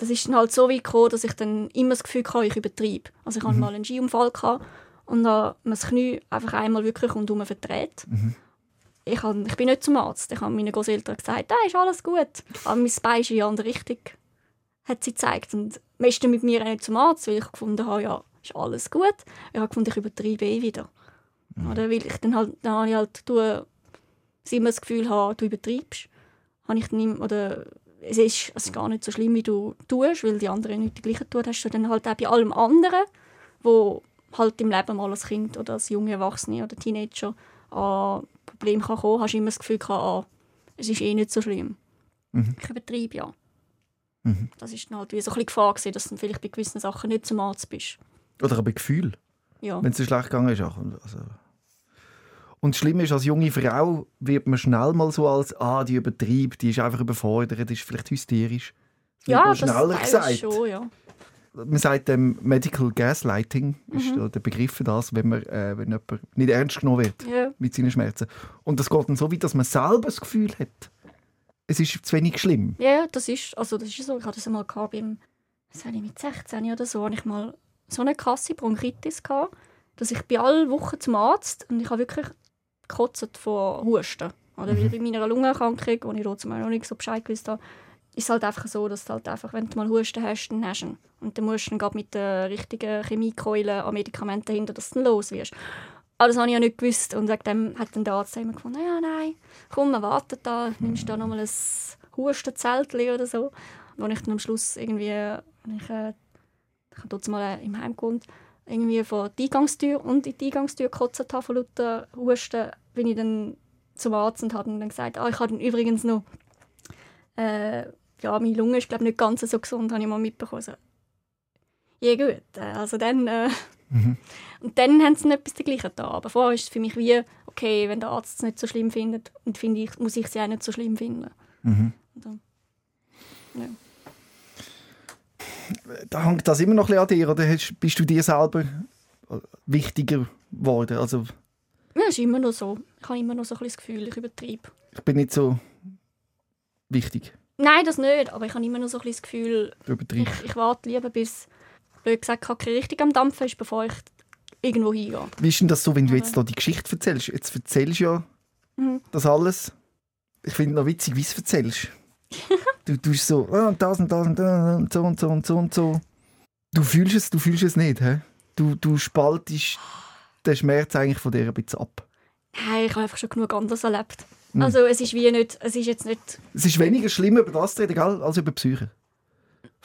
das ist dann halt so weit gekommen, dass ich dann immer das Gefühl hatte, ich übertreibe. Also ich mhm. hatte mal einen Skiunfall gehabt und dann man das Knie einfach einmal wirklich rundherum verdreht. Mhm. Ich, hab, ich bin nicht zum Arzt. Ich habe meinen Großeltern gesagt, da ist alles gut. Aber mein Bein ist in die andere Richtung, hat sie gezeigt. Und meistens mit mir auch nicht zum Arzt, weil ich gefunden habe, ja, ist alles gut. Ich habe gefunden, ich übertreibe eh wieder. Mhm. Oder weil ich dann halt, dann habe ich halt, du, immer das Gefühl habe, du übertreibst, habe ich dann, oder es ist, es gar nicht so schlimm, wie du tust, weil die anderen nicht die gleichen tun, hast du dann halt auch bei allem anderen, wo halt im Leben mal als Kind oder als junge Erwachsene oder Teenager an Probleme kann kommen, hast du immer das Gefühl gehabt, ah, es ist eh nicht so schlimm. Mhm. Ich übertreibe ja. Mhm. Das ist dann halt wie so ein bisschen Gefahr gewesen, dass du vielleicht bei gewissen Sachen nicht zum Arzt bist. Oder bei Gefühl. Ja. Wenn es so schlecht gegangen ist. Also. Und das Schlimme ist, als junge Frau wird man schnell mal so als, ah, die übertreibt, die ist einfach überfordert, die ist vielleicht hysterisch. Das ja, das schneller gesagt. schon, ja. Man sagt dem Medical Gaslighting, mhm. ist der Begriff für das, wenn, man, äh, wenn jemand nicht ernst genommen wird ja. mit seinen Schmerzen. Und das geht dann so weit, dass man selber das Gefühl hat, es ist zu wenig schlimm. Ja, das ist, also das ist so. Ich hatte das einmal gehabt beim, was ich mit 16 oder so, habe ich mal so eine krasse Bronchitis gehabt, dass ich bei allen Wochen zum Arzt und ich habe wirklich gekotzt vor Husten. Oder mhm. bei meiner Lungenerkrankung, wo ich trotzdem noch nicht so Bescheid gewusst habe, ist es halt einfach so, dass du halt einfach, wenn du mal Husten hast, dann hast du ihn. Und dann musst du dann mit der richtigen Chemiekeule an Medikamenten dahinter, dass du los wirst. Aber das habe ich ja nicht gewusst. Und wegen hat dann der Arzt immer gefunden, ja, nein, komm, wir warten da, nimmst da nochmal ein Hustenzelt oder so. Wo ich dann am Schluss irgendwie, ich, äh, ich habe mal äh, im Heim gewohnt, irgendwie vor die Eingangstür und in die Eingangstür gekotzt habe von lauter Husten, bin ich dann zum Arzt und habe dann gesagt, ah, ich habe übrigens noch, äh, ja, meine Lunge ist glaube nicht ganz so gesund, habe ich mal mitbekommen. So, ja gut, äh, also dann, äh, mhm. und dann haben sie dann etwas dergleichen da. Aber vorher ist es für mich wie, okay, wenn der Arzt es nicht so schlimm findet, und finde ich, muss ich es auch nicht so schlimm finden. Mhm. Dann, ja da hängt das immer noch ein bisschen an dir oder bist du dir selber wichtiger geworden? Also, ja, ist immer noch so. Ich habe immer noch so ein das Gefühl, ich übertreibe. Ich bin nicht so wichtig. Nein, das nicht, aber ich habe immer noch so ein das Gefühl, ich, ich warte lieber, bis, blöd gesagt, Kacke richtig am Dampfen ist, bevor ich irgendwo hingehe. Wie ist denn das so, wenn du jetzt da die Geschichte erzählst? Jetzt erzählst du ja mhm. das alles ich finde noch witzig, wie du es erzählst. Du tust so, ah, und das und das und das und so und so und so und so. Du fühlst es, du fühlst es nicht, hä? Du, du spaltest den Schmerz eigentlich von dir ein bisschen ab. Nein, ich habe einfach schon genug anderes erlebt. Mhm. Also es ist wie nicht, es ist jetzt nicht, Es ist weniger schlimm, über das zu reden, gell, als über Psyche.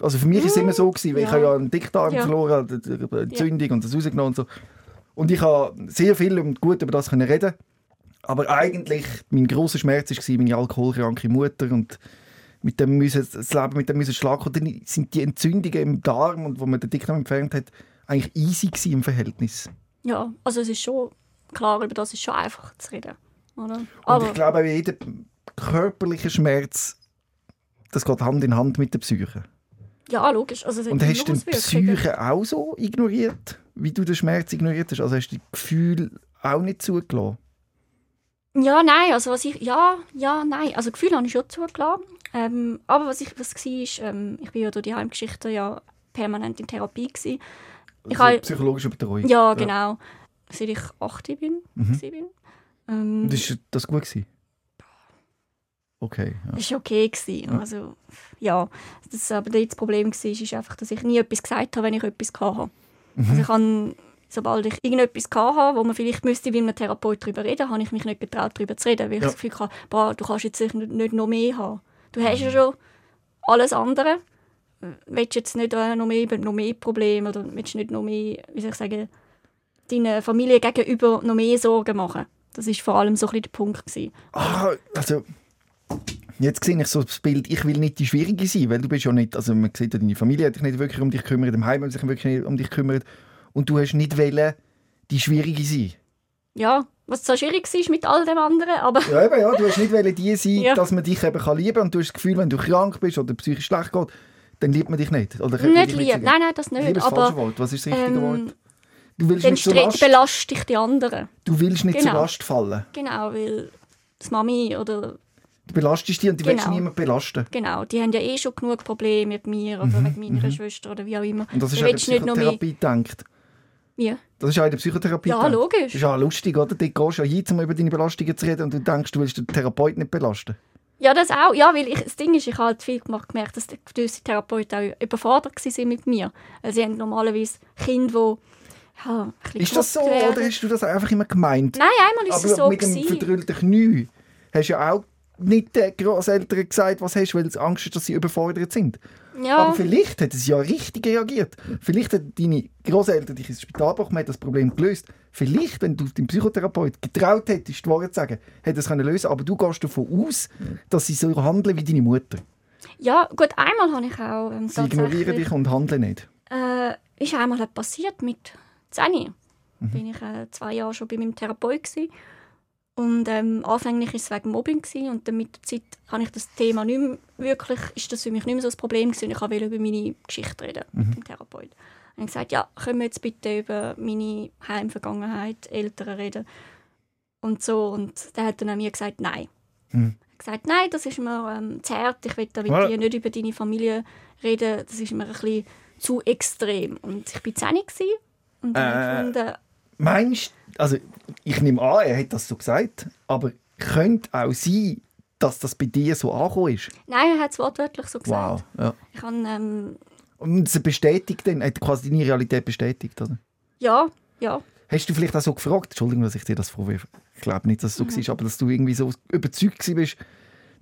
Also für mich war es immer so, gewesen, weil ich Ja. habe ja einen Dickdarm Ja. verloren, eine eine Entzündung und das rausgenommen und so. Und ich habe sehr viel und gut über das können reden. Aber eigentlich, mein grosser Schmerz war meine alkoholkranke Mutter und mit dem müssen, das Leben mit dem müssen schlagen. Dann sind die Entzündungen im Darm und wo man den Dickdarm entfernt hat, eigentlich easy gewesen im Verhältnis. ja, also es ist schon, klar, über das ist schon einfach zu reden. Oder? Und Aber ich glaube, jeder körperliche Schmerz, das geht Hand in Hand mit der Psyche. ja, logisch. Also Und hast du die. Psyche auch so ignoriert, wie du den Schmerz ignoriert hast? Also hast du die Gefühle auch nicht zugelassen? Ja, nein, also was ich, ja, ja, nein, also Gefühle habe ich schon zugelassen. Ähm, aber was ich, was war, ist, ähm, ich bin ja durch die Heimgeschichte ja permanent in Therapie gewesen. Ich Also habe- psychologische Betreuung. Ja, genau. Seit ich 8 bin. Mhm. bin. Ähm, Und ist das gut gewesen? Okay. Ja. Das war okay. Gewesen. Ja. Also, ja. Das, aber das Problem war, ist einfach, dass ich nie etwas gesagt habe, wenn ich etwas hatte. Mhm. Also ich habe, sobald ich irgendetwas hatte, wo man vielleicht müsste wie einem Therapeut darüber reden, habe ich mich nicht getraut, darüber zu reden, weil ich Ja. das Gefühl hatte, boah, du kannst jetzt nicht noch mehr haben. Du hast ja schon alles andere. Willst jetzt nicht äh, noch mehr, noch mehr Probleme oder willst nicht noch mehr, wie soll ich sagen, deiner Familie gegenüber noch mehr Sorgen machen? Das war vor allem so ein bisschen der Punkt. Gewesen. Ah, also, jetzt sehe ich so das Bild, ich will nicht die Schwierige sein, weil du bist ja nicht, also man sieht ja, deine Familie hat dich nicht wirklich um dich gekümmert, im Heim hat sich wirklich nicht um dich gekümmert und du hast nicht wollen, die Schwierige sein. Ja, was zwar schwierig war mit all dem anderen, aber Ja, eben, ja, du hast nicht die sein, Ja. dass man dich eben kann lieben kann und du hast das Gefühl, wenn du krank bist oder psychisch schlecht geht, dann liebt man dich nicht. Oder nicht dich lieb. Nein, nein, das Liebe nicht. ist das falsche Aber Wort. Was ist das richtige ähm, Wort? Du willst dann nicht zur stre- Last, belaste ich die anderen. du willst nicht zur Genau. Last fallen. Genau, weil das Mami oder Du belastest die und du willst Genau. niemanden belasten. genau, die haben ja eh schon genug Probleme mit mir oder mit meiner Schwester oder wie auch immer. Mhm, Und das ist Du auch willst nicht noch mehr. Psychotherapie Wie? Das ist auch in der Psychotherapie Ja, gedacht. logisch. Das ist auch lustig, oder? Dort gehst du ja hin, um über deine Belastungen zu reden und du denkst, du willst den Therapeut nicht belasten. Ja, das auch. Ja, weil ich, das Ding ist, ich habe halt viel gemacht, gemerkt, dass die gewisse Therapeuten auch überfordert waren mit mir. Also sie haben normalerweise Kinder, die ja, Ist das so, werden. oder hast du das einfach immer gemeint? Nein, einmal ist Aber es so. mit dem gewesen. verdrüllten Knie hast du ja auch nicht den Grosseltern gesagt, was hast, weil du Angst hast, dass sie überfordert sind. Ja. Aber vielleicht hätten sie ja richtig reagiert. Vielleicht hätten deine Großeltern dich ins Spital gebracht, man hat das Problem gelöst. Vielleicht, wenn du dem Psychotherapeut getraut hättest, die Wahrheit zu sagen, hätte es können lösen Aber du gehst davon aus, dass sie so handeln wie deine Mutter. ja, gut, einmal habe ich auch ähm, Sie ignorieren dich und handeln nicht. Äh, ist einmal passiert mit 10. Mhm. Bin ich äh, zwei Jahre schon bei meinem Therapeut gsi und ähm, anfänglich ist es wegen Mobbing gsi und dann mit der Zeit habe ich das Thema nicht mehr wirklich, ist das für mich nicht mehr so ein Problem gewesen. Ich wollte über meine Geschichte reden Mhm. mit dem Therapeut. Und ich gesagt, ja, können wir jetzt bitte über meine Heimvergangenheit, Eltern reden und so und der hat dann an mir gesagt, nein. Mhm. Er hat gesagt, nein, das ist mir ähm, zu hart, ich will da mit Ja. dir nicht über deine Familie reden, das ist mir ein bisschen zu extrem. Und ich war 10 gewesen und dann habe Äh. gefunden, Meinst also ich nehme an, er hat das so gesagt, aber könnte auch sein, dass das bei dir so angekommen ist. nein, er hat es wortwörtlich so gesagt. Wow. Ja. Ich habe, ähm, Und es bestätigt dann, hat quasi deine Realität bestätigt, oder? ja, ja, Hast du vielleicht auch so gefragt, Entschuldigung, dass ich dir das vorwirf, ich glaube nicht, dass es so Mhm. war, aber dass du irgendwie so überzeugt bist,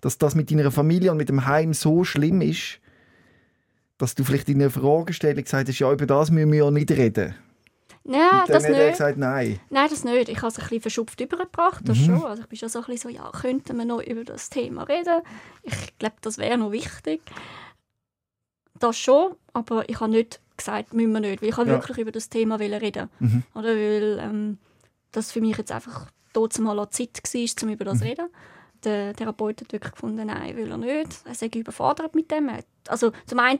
dass das mit deiner Familie und mit dem Heim so schlimm ist, dass du vielleicht in einer Fragestellung gesagt hast, ja, über das müssen wir ja nicht reden. Nein, das hat er nicht. gesagt, nein. Nein, das nicht. Ich habe es ein bisschen verschupft übergebracht, das Mhm. schon. Also ich bin schon so ein bisschen so, ja, könnten wir noch über das Thema reden? Ich glaube, das wäre noch wichtig. Das schon, aber ich habe nicht gesagt, müssen wir nicht, weil ich habe Ja. wirklich über das Thema reden Mhm. Oder weil ähm, das für mich jetzt einfach dort mal an Zeit war, um über Mhm. das zu reden. Der Therapeut hat wirklich gefunden, nein, will er nicht. Er sei überfordert mit dem. Also zum einen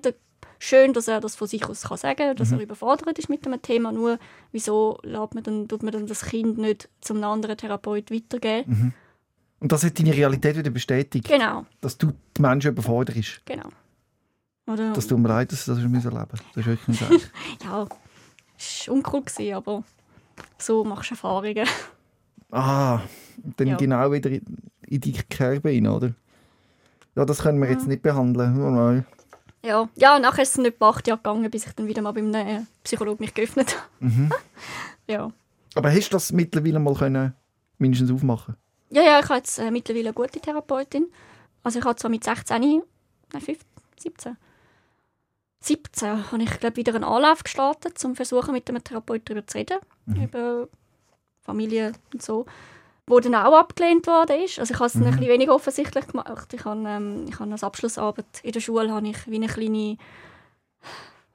schön, dass er das von sich aus kann sagen dass Mhm. er überfordert ist mit dem Thema. Nur wieso lässt man dann, tut man dann das Kind nicht zum anderen Therapeut weitergeben? Und das hat deine Realität wieder bestätigt, Genau, dass du die Menschen überforderst. genau. Oder, Das tut mir leid, dass du das erleben Das ist wirklich einfach. ja, es war uncool, aber so machst du Erfahrungen. Ah, dann Ja. genau wieder in die Kerbe rein, oder? Ja, das können wir Mhm. jetzt nicht behandeln. Oh nein. Ja, ja nachher ist es nicht acht Jahre gegangen, bis ich dann wieder mal beim äh, Psychologen mich geöffnet habe. Mhm. ja. Aber hast du das mittlerweile mal können, mindestens aufmachen ja, ja, ich habe jetzt äh, mittlerweile eine gute Therapeutin. Also ich habe zwar mit 16, nein, 15, 17, 17 habe ich glaube wieder einen Anlauf gestartet, um versuchen mit einem Therapeuten darüber zu reden, über Familie und so, wo dann auch abgelehnt worden ist. Also ich habe es dann ein bisschen weniger offensichtlich gemacht. Ich habe, ähm, ich habe als Abschlussarbeit in der Schule habe ich wie eine kleine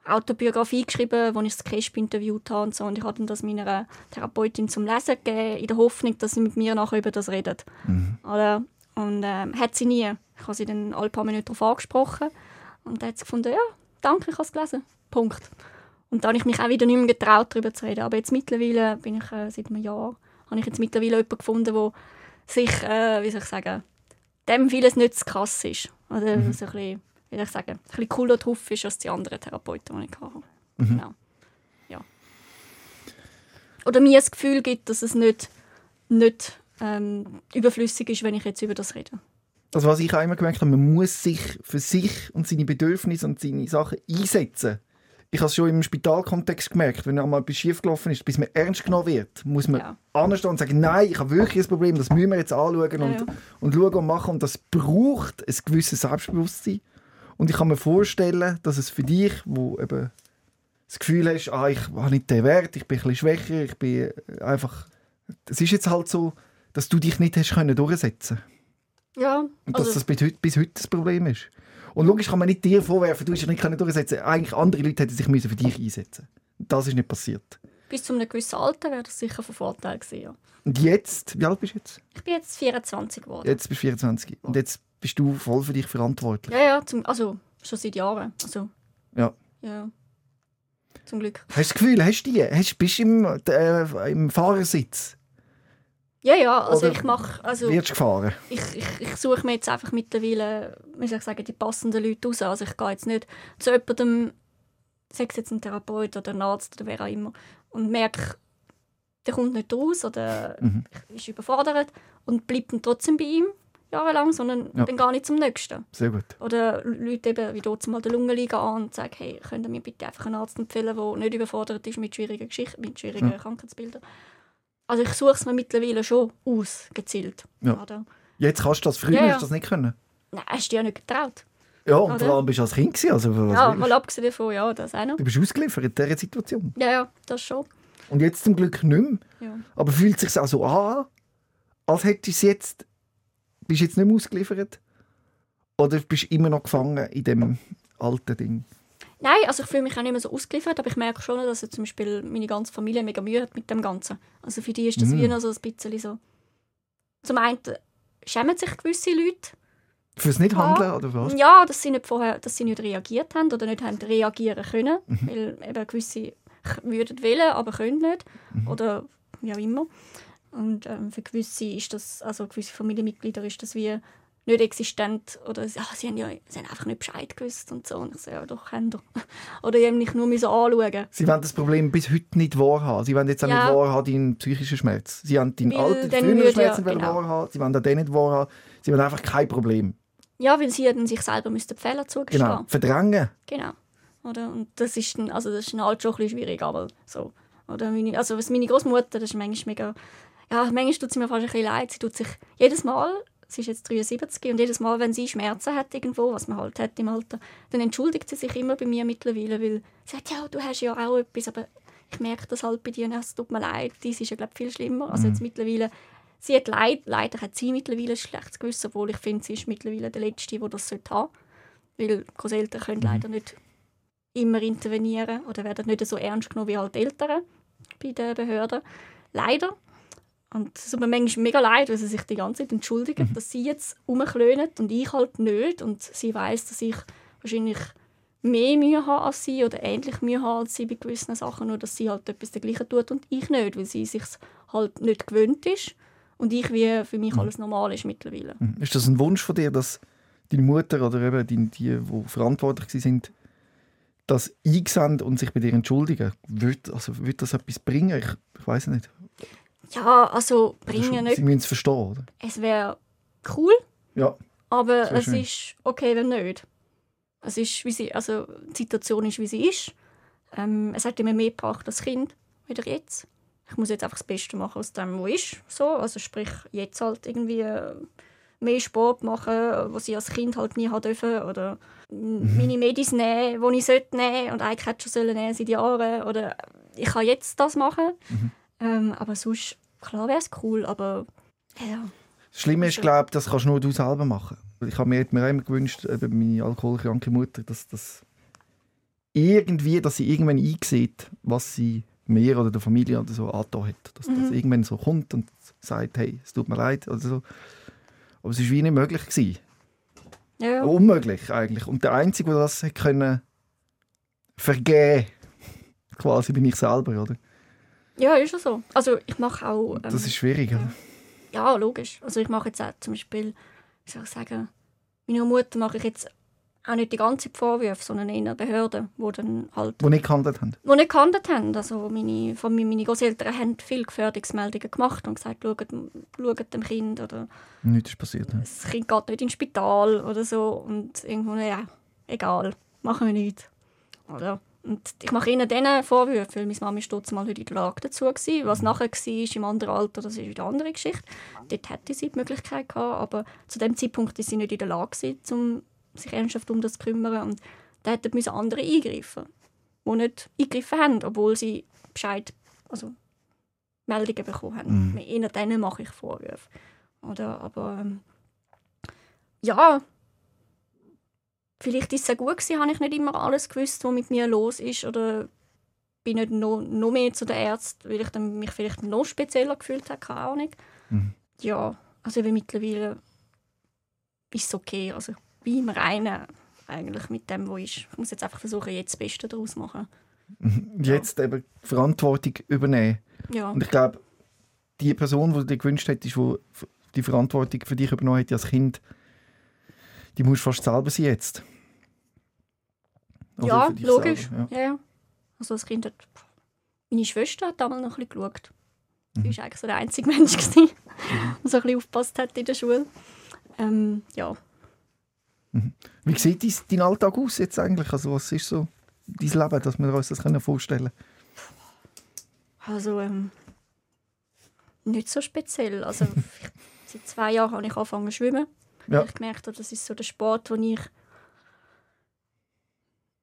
Autobiografie geschrieben, wo ich das Kesp interviewt habe und so. Und ich habe dann das meiner Therapeutin zum Lesen gegeben, in der Hoffnung, dass sie mit mir nachher über das redet. Oder? Und ähm, hat sie nie. Ich habe sie dann alle paar Minuten darauf angesprochen. Und dann hat sie gefunden, ja, danke, ich habe es gelesen. Punkt. Und dann habe ich mich auch wieder nicht mehr getraut, darüber zu reden. Aber jetzt mittlerweile bin ich äh, seit einem Jahr, habe ich jetzt mittlerweile jemanden gefunden, der sich, äh, wie soll ich sagen, dem vieles nicht zu krass ist. Oder so ein bisschen, wie soll ich sagen, ein bisschen cooler drauf ist als die anderen Therapeuten, die ich hatte. Genau. Ja. Oder mir das Gefühl gibt, dass es nicht, nicht ähm, überflüssig ist, wenn ich jetzt über das rede. Also was ich auch immer gemerkt habe, man muss sich für sich und seine Bedürfnisse und seine Sachen einsetzen. Ich habe es schon im Spitalkontext gemerkt, wenn einmal etwas schiefgelaufen ist, bis man ernst genommen wird, muss man Ja. anstehen und sagen, nein, ich habe wirklich ein Problem, das müssen wir jetzt anschauen und, Ja, ja. und schauen und machen. Und das braucht ein gewisses Selbstbewusstsein. Und ich kann mir vorstellen, dass es für dich, wo eben das Gefühl hast, ah, ich habe nicht den Wert, ich bin ein bisschen schwächer, ich bin einfach... Es ist jetzt halt so, dass du dich nicht hast können durchsetzen Ja, und dass also, das bis heute, bis heute das Problem ist. Und logisch kann man nicht dir vorwerfen, du hast dich nicht können durchsetzen Eigentlich andere Leute hätten sich müssen für dich einsetzen Und das ist nicht passiert. bis zu einem gewissen Alter wäre das sicher von Vorteil gewesen. Ja. Und jetzt, wie alt bist du jetzt? Ich bin jetzt 24 geworden. Jetzt bist du 24. Und jetzt bist du voll für dich verantwortlich. Ja, ja, zum, also schon seit Jahren. Also, Ja. ja. Zum Glück. Hast du das Gefühl, hast du die? Hast, bist du im, äh, im Fahrersitz? Ja, ja, also Oder ich mache, also Wirst gefahren? ich, ich, ich suche mir jetzt einfach mittlerweile, wie soll ich sagen, die passenden Leute raus. Also ich gehe jetzt nicht zu jemandem, sei es jetzt ein Therapeut oder ein Arzt oder wer auch immer, und merke, der kommt nicht raus oder Mhm. ist überfordert und bleibt dann trotzdem bei ihm jahrelang, sondern Ja. dann gar nicht zum nächsten. Sehr gut. Oder Leute eben wie dort mal der Lungenliga an und sagen, hey, könnt ihr mir bitte einfach einen Arzt empfehlen, der nicht überfordert ist mit schwierigen Geschichten, mit schwierigen Ja. Krankheitsbildern. Also ich suche es mir mittlerweile schon aus, gezielt. Ja. Oder? Jetzt kannst du das. Früher Ja, ja. hast du das nicht können. Nein, hast du ja nicht getraut. Ja, und Oder? vor allem bist du als Kind. Gewesen, also, ja, mal abgesehen davon, ja, das auch noch. du bist ausgeliefert in dieser Situation. Ja, ja, das schon. Und jetzt zum Glück nicht mehr. Ja. Aber fühlt es sich auch so an, als hättest du jetzt, bist jetzt nicht mehr ausgeliefert? Oder bist du immer noch gefangen in dem alten Ding? Nein, also ich fühle mich auch nicht mehr so ausgeliefert, aber ich merke schon, dass zum Beispiel meine ganze Familie mega Mühe hat mit dem Ganzen. Also für die ist das Mhm. wie noch so ein bisschen so. Zum einen schämen sich gewisse Leute, Fürs Nicht-Handeln oder was? Ja, dass sie nicht vorher, dass sie nicht reagiert haben oder nicht haben reagieren können, Mhm. weil eben gewisse würden wollen, aber können nicht Mhm. oder wie auch immer. Und ähm, für gewisse ist das, also gewisse Familienmitglieder ist das wie nicht existent oder sie, ah, sie, haben ja, sie haben einfach nicht Bescheid gewusst und so. Und ich so, ja doch, haben doch. Oder eben nicht nur müssen anschauen. Sie wollen das Problem bis heute nicht wahrhaben. Sie wollen jetzt auch Ja. nicht wahrhaben, deinen psychischen Schmerz. Sie haben deinen alten, würde Schmerz ja- nicht genau. wahrhaben. Sie wollen auch den nicht wahrhaben. Sie wollen einfach kein Problem. Ja, weil sie dann sich selber müssten Fehler zugestehen. Genau. Verdrängen. Genau. Oder? Und das ist dann, also das ist dann halt schon ein bisschen schwierig, aber so. Oder meine, also was meine Großmutter, das ist manchmal mega, ja, manchmal tut sie mir fast ein bisschen leid. Sie tut sich jedes Mal, sie ist jetzt 73 und jedes Mal, wenn sie Schmerzen hat irgendwo, was man halt hat im Alter, dann entschuldigt sie sich immer bei mir mittlerweile, weil sie sagt, ja, du hast ja auch etwas, aber ich merke das halt bei dir es tut mir leid, dies ist ja, glaube ich, viel schlimmer. Also jetzt mittlerweile, sie hat leid, leider hat sie mittlerweile ein schlechtes Gewissen, obwohl ich finde, sie ist mittlerweile der Letzte, der das sollte haben. Weil Großeltern können leider nicht immer intervenieren oder werden nicht so ernst genommen wie halt Eltern bei den Behörden. Leider. Und es tut mir manchmal mega leid, weil sie sich die ganze Zeit entschuldigen, dass sie jetzt rumklönen und ich halt nicht. Und sie weiß, dass ich wahrscheinlich mehr Mühe habe als sie oder ähnlich Mühe habe als sie bei gewissen Sachen, nur dass sie halt etwas dergleichen tut und ich nicht, weil sie sich halt nicht gewöhnt ist und ich wie für mich alles normal ist mittlerweile. Mhm. Ist das ein Wunsch von dir, dass deine Mutter oder eben die, die, die verantwortlich sind, das einsehen und sich bei dir entschuldigen? Wird, also, wird das etwas bringen? Ich, ich weiß nicht. Ja, also bringen schon- nicht. Sie müssen es verstehen, oder? Es wäre cool, Ja. aber es schön. ist okay, wenn nicht. Es ist, wie sie, also die Situation ist, wie sie ist. Ähm, es hat immer mehr gebracht als Kind, wieder jetzt. Ich muss jetzt einfach das Beste machen aus dem, was ist. So. Also sprich, jetzt halt irgendwie äh, mehr Sport machen, was ich als Kind halt nie haben dürfen. Oder Mhm. meine Medis nehmen, die ich sollte nehmen und eigentlich hätte schon sollen nehmen seit Jahren. Oder ich kann jetzt das machen. Mhm. Ähm, aber sonst, klar wäre es cool, aber ja. Das Schlimme ist, glaube ich, das kannst nur du selber machen. Ich habe mir, mir immer gewünscht, eben meine alkoholkranke Mutter, dass das irgendwie, dass sie irgendwann einsieht, was sie mir oder der Familie oder so angetan hat. Dass das Mhm. irgendwann so kommt und sagt, hey, es tut mir leid oder so. Aber es war wie nicht möglich. Gewesen. ja. Unmöglich eigentlich. Und der Einzige, der das hat können vergeben quasi bin ich selber, oder? Ja, ist ja so. Also ich mache auch... Ähm, Das ist schwierig, oder? ja, logisch. Also ich mache jetzt auch zum Beispiel, wie soll ich sagen, meiner Mutter mache ich jetzt auch nicht die ganze Vorwürfe, sondern eher Behörden, die dann halt Die nicht gehandelt haben. die nicht gehandelt haben. Also meine, von mir, meine Großeltern haben viele Gefährdungsmeldungen gemacht und gesagt, schaut, schaut dem Kind oder Nichts ist passiert. Ja. das Kind geht nicht ins Spital oder so. Und irgendwo, ja, egal, machen wir nichts. Oder? Und ich mache ihnen diesen Vorwürfe, weil meine Mama trotzdem mal heute in der Lage dazu war. Was nachher war im anderen Alter, das ist wieder eine andere Geschichte. Dort hätte sie die Möglichkeit gehabt, aber zu dem Zeitpunkt war sie nicht in der Lage, um sich ernsthaft um das zu kümmern. Und da hätten andere eingreifen, die nicht eingegriffen haben, obwohl sie Bescheid, also Meldungen bekommen haben. Mhm. Ihnen denen mache ich Vorwürfe. Oder, aber ähm, ja, vielleicht ist es ja gut gewesen, habe ich nicht immer alles gewusst, was mit mir los ist oder bin nicht noch, noch mehr zu den Ärzten, weil ich dann mich vielleicht noch spezieller gefühlt habe, keine Ahnung. Mhm. Ja, also wie mittlerweile ist es okay, also wie im Reinen eigentlich mit dem, was ist. Ich muss jetzt einfach versuchen, jetzt das Beste daraus zu machen. Und Jetzt eben Verantwortung übernehmen. Ja, Und ich glaube, die Person, die du dir gewünscht hättest, die die Verantwortung für dich übernommen hätte als Kind, die musst du fast selber sein jetzt. Oder ja logisch. selber, Ja. Ja, Also das Kind hat... Meine Schwester hat damals noch ein bisschen geschaut. Sie Mhm. war eigentlich so der einzige Mensch, gewesen, der so ein bisschen aufgepasst hat in der Schule. Ähm, ja. Wie sieht dein, dein Alltag aus jetzt eigentlich? Also was ist so dein Leben, dass wir uns das können vorstellen Also, ähm, nicht so speziell. Also, ich, seit zwei Jahren habe ich angefangen zu schwimmen. Ja. Ich gemerkt habe, das ist so der Sport, den ich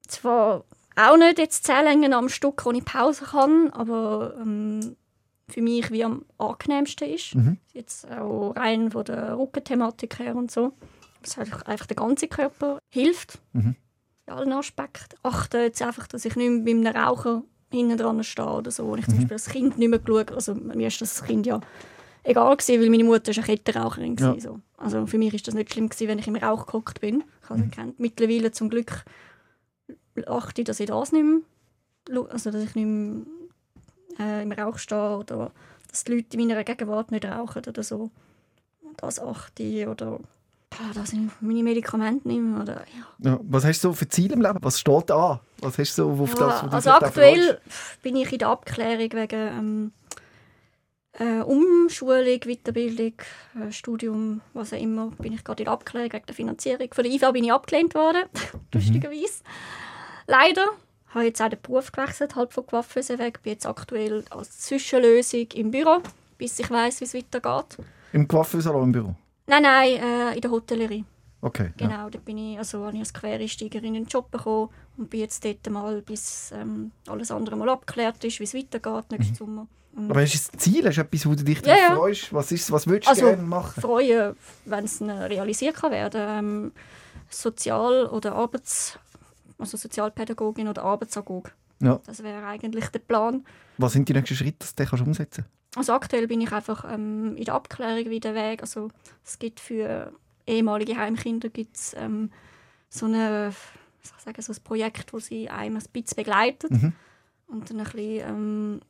zwar auch nicht jetzt zehn Längen am Stück ohne Pause kann, aber ähm, für mich wie am angenehmsten ist. Mhm. Jetzt auch rein von der Rückenthematik her und so. Dass einfach, einfach der ganze Körper hilft. Mhm. In allen Aspekten. Achte jetzt einfach, dass ich nicht mehr einem Raucher hinten dran stehe oder so. Und ich zum Mhm. Beispiel als Kind nicht mehr geschaut. Also mir ist das Kind ja egal gewesen, weil meine Mutter ist eine Kettenraucherin Ja. so. Also für mich ist das nicht schlimm gewesen, wenn ich im Rauch gehockt bin. Ich habe erkannt. Mittlerweile zum Glück achte ich, dass ich das nicht mehr, also dass ich nicht mehr äh, im Rauch stehe oder dass die Leute in meiner Gegenwart nicht rauchen oder so. Das achte ich oder ja, dass ich meine Medikamente nehme oder ja. Ja. Was hast du so für Ziele im Leben? Was steht an? Was hast du so auf das, Ja, was du also aktuell bin ich in der Abklärung wegen ähm, äh, Umschulung, Weiterbildung, äh, Studium, was auch immer, bin ich gerade in Abklärung wegen der Finanzierung. Von der IFA bin ich abgelehnt worden, lustigerweise. Leider. habe jetzt auch den Beruf gewechselt, halb von Coiffeuse weg. Bin jetzt aktuell als Zwischenlösung im Büro, bis ich weiß, wie es weitergeht. Im Coiffeursalon im Büro? Nein, nein, äh, in der Hotellerie. Okay. Ja. Genau, da bin ich, also habe ich als Quereinsteigerin einen Job bekommen und bin jetzt dort mal, bis ähm, alles andere mal abgeklärt ist, wie es weitergeht nächsten Sommer. Und Aber hast du ein Ziel? Hast du etwas, wo du dich Ja, ja. freust? Was, ist, was würdest du Also, gerne machen? freuen, wenn es realisiert kann werden ähm, Sozial- oder Arbeits... also Sozialpädagogin oder Arbeitsagog. Ja. Das wäre eigentlich der Plan. Was sind die nächsten Schritte, dass du den kannst umsetzen Also aktuell bin ich einfach ähm, in der Abklärung wie der Weg. Also es gibt für ehemalige Heimkinder gibt's, ähm, so eine, ich sagen, so ein Projekt, wo sie einem ein bisschen begleitet Mhm. und dann ein bisschen, ähm,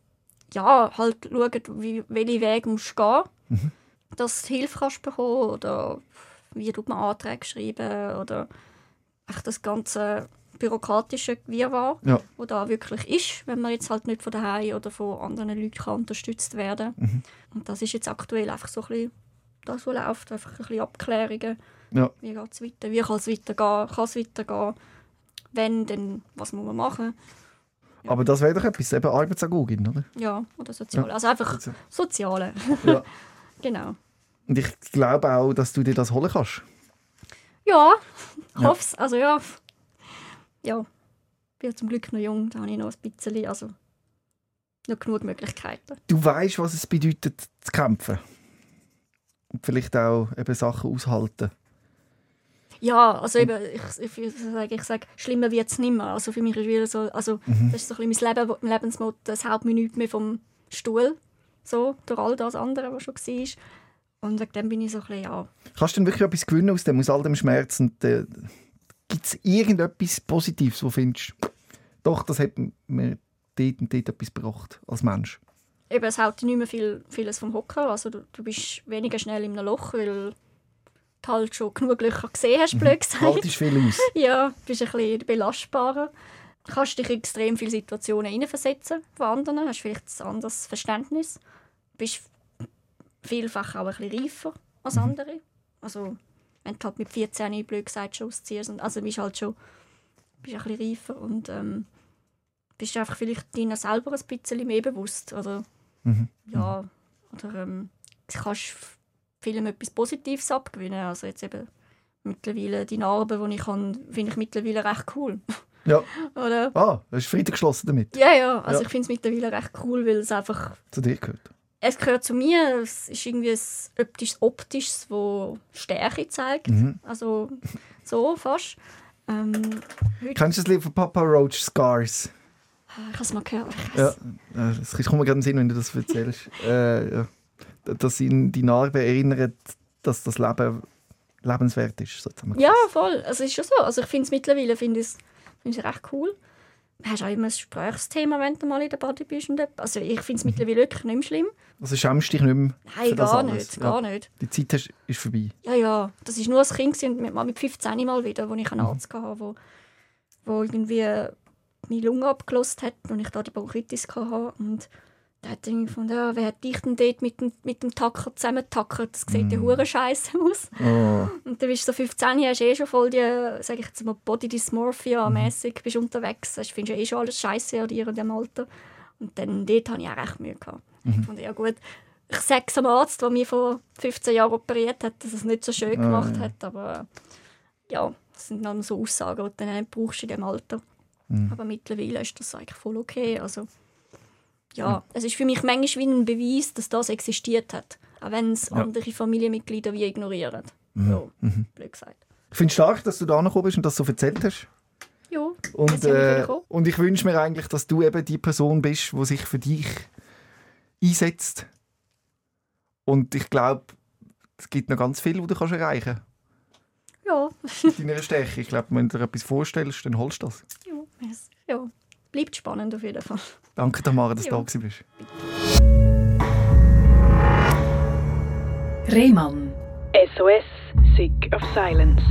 ja, halt schauen, wie, welchen Weg musst du gehen, Mhm. dass du Hilfe kannst bekommen oder wie tut man Anträge schreiben oder echt das ganze bürokratischen Wirrwarr, Ja. wo da wirklich ist, wenn man jetzt halt nicht von daheim oder von anderen Leuten kann unterstützt werden. Mhm. Und das ist jetzt aktuell einfach so ein bisschen das, was läuft, einfach ein bisschen Abklärungen. Ja. Wie geht es weiter? Wie kann es weitergehen? Kann es weitergehen? Wenn, dann was muss man machen? Ja. Aber das wäre doch etwas, eben Arbeitsagogin, oder? Ja, oder sozial. Ja. Also einfach Soziale. Ja. genau. Und ich glaube auch, dass du dir das holen kannst. Ja, ich hoffe es. Also ja. Ja. Ich bin zum Glück noch jung, da habe ich noch ein bisschen, also noch genug Möglichkeiten. Du weißt, was es bedeutet, zu kämpfen. Und vielleicht auch eben Sachen aushalten. Ja, also eben, ich, ich, sage, ich sage, schlimmer wird es nicht mehr. Also für mich ist wieder so, also Mhm. das ist so ein bisschen mein Leben, mein Lebensmotto, es haut mich nicht mehr vom Stuhl, so, durch all das andere, was schon war. Und wegen dem bin ich so ein bisschen, ja, Kannst du denn wirklich etwas gewinnen aus dem, aus all dem Schmerz? Und äh, gibt es irgendetwas Positives, wo du findest, doch, das hat mir dort und dort etwas gebracht als Mensch? Eben, es dich nicht mehr viel, vieles vom Hocker. Also du, du bist weniger schnell in einem Loch, weil du halt schon genug Löcher gesehen hast, blöd gesagt. Haltest viel aus. Ja, bist ein bisschen belastbarer. Du kannst dich in extrem viele Situationen hineinversetzen von anderen, hast vielleicht ein anderes Verständnis. Bist vielfach auch ein bisschen reifer als andere. Also, wenn du halt mit 14, blöd gesagt, schon ausziehst, und- also bist halt schon bist ein bisschen reifer und ähm, bist einfach vielleicht deiner selber ein bisschen mehr bewusst. Oder, Mhm. ja, oder ähm, du kannst vielem etwas Positives abgewinnen. Also jetzt eben mittlerweile die Narben, die ich habe, finde ich mittlerweile recht cool. Ja. Oder? Ah, hast du Frieden geschlossen damit? Ja, ja, also Ja. ich finde es mittlerweile recht cool, weil es einfach, Zu dir gehört. es gehört zu mir, es ist irgendwie ein optisches, optisches wo Stärke zeigt, Mhm. also so fast. Ähm, Kennst du das Lied von Papa Roach, Scars? Ich habe es mal gehört, Ja, äh, es kommt mir gerade in den Sinn, wenn du das erzählst. äh, ja. Dass ihn die Narbe erinnert, dass das Leben lebenswert ist. So zusammengefasst. ja, voll, also es ist schon so. Also ich finde es mittlerweile finde ich es finde ich es recht cool. Du hast auch immer ein Gesprächsthema, wenn du mal in der Body bist. Und also ich finde es mittlerweile wirklich nicht mehr schlimm. Also schämst dich nicht mehr Nein, gar nicht, Ja. gar nicht. Die Zeit hast, ist vorbei. Ja, ja, das war nur als Kind und mit, mit 15 mal wieder, wo ich einen Mhm. Arzt hatte, wo, wo irgendwie meine Lunge abgelost hat und ich da die Bronchitis hatte. Und da hat irgendwie gefunden, ja, wer hat dich denn dort mit dem, mit dem Tacker zusammentackert? Das sieht ja hure scheiße aus. Oh. Und dann bist du so 15, hast eh schon voll die, sag ich jetzt mal, Body Dysmorphia mäßig bist unterwegs. Hast, findest ja eh schon alles scheiße an dir in diesem Alter. Und dann dort hatte ich auch recht Mühe. Gehabt. Ich fand, ja gut, ich sage es am Arzt, der mich vor 15 Jahren operiert hat, dass es nicht so schön gemacht ja. hat. Aber ja, das sind dann so Aussagen, die du dann brauchst in diesem Alter. Aber mittlerweile ist das eigentlich voll okay. Also, ja, es ist für mich manchmal wie ein Beweis, dass das existiert hat. Auch wenn es Ja. andere Familienmitglieder wie ignorieren. So, blöd gesagt. Ich finde es stark, dass du da gekommen bist und das so erzählt hast. Ja, Und, äh, und ich wünsche mir eigentlich, dass du eben die Person bist, die sich für dich einsetzt. Und ich glaube, es gibt noch ganz viel, was du kannst erreichen kannst. ja, Mit deiner Stärke. Ich glaube, wenn du dir etwas vorstellst, dann holst du das. Ja, es- ja. Bleibt spannend auf jeden Fall. Danke, Tamara, dass du Ja. da gewesen bist. Rehmann. SOS, Sick of Silence.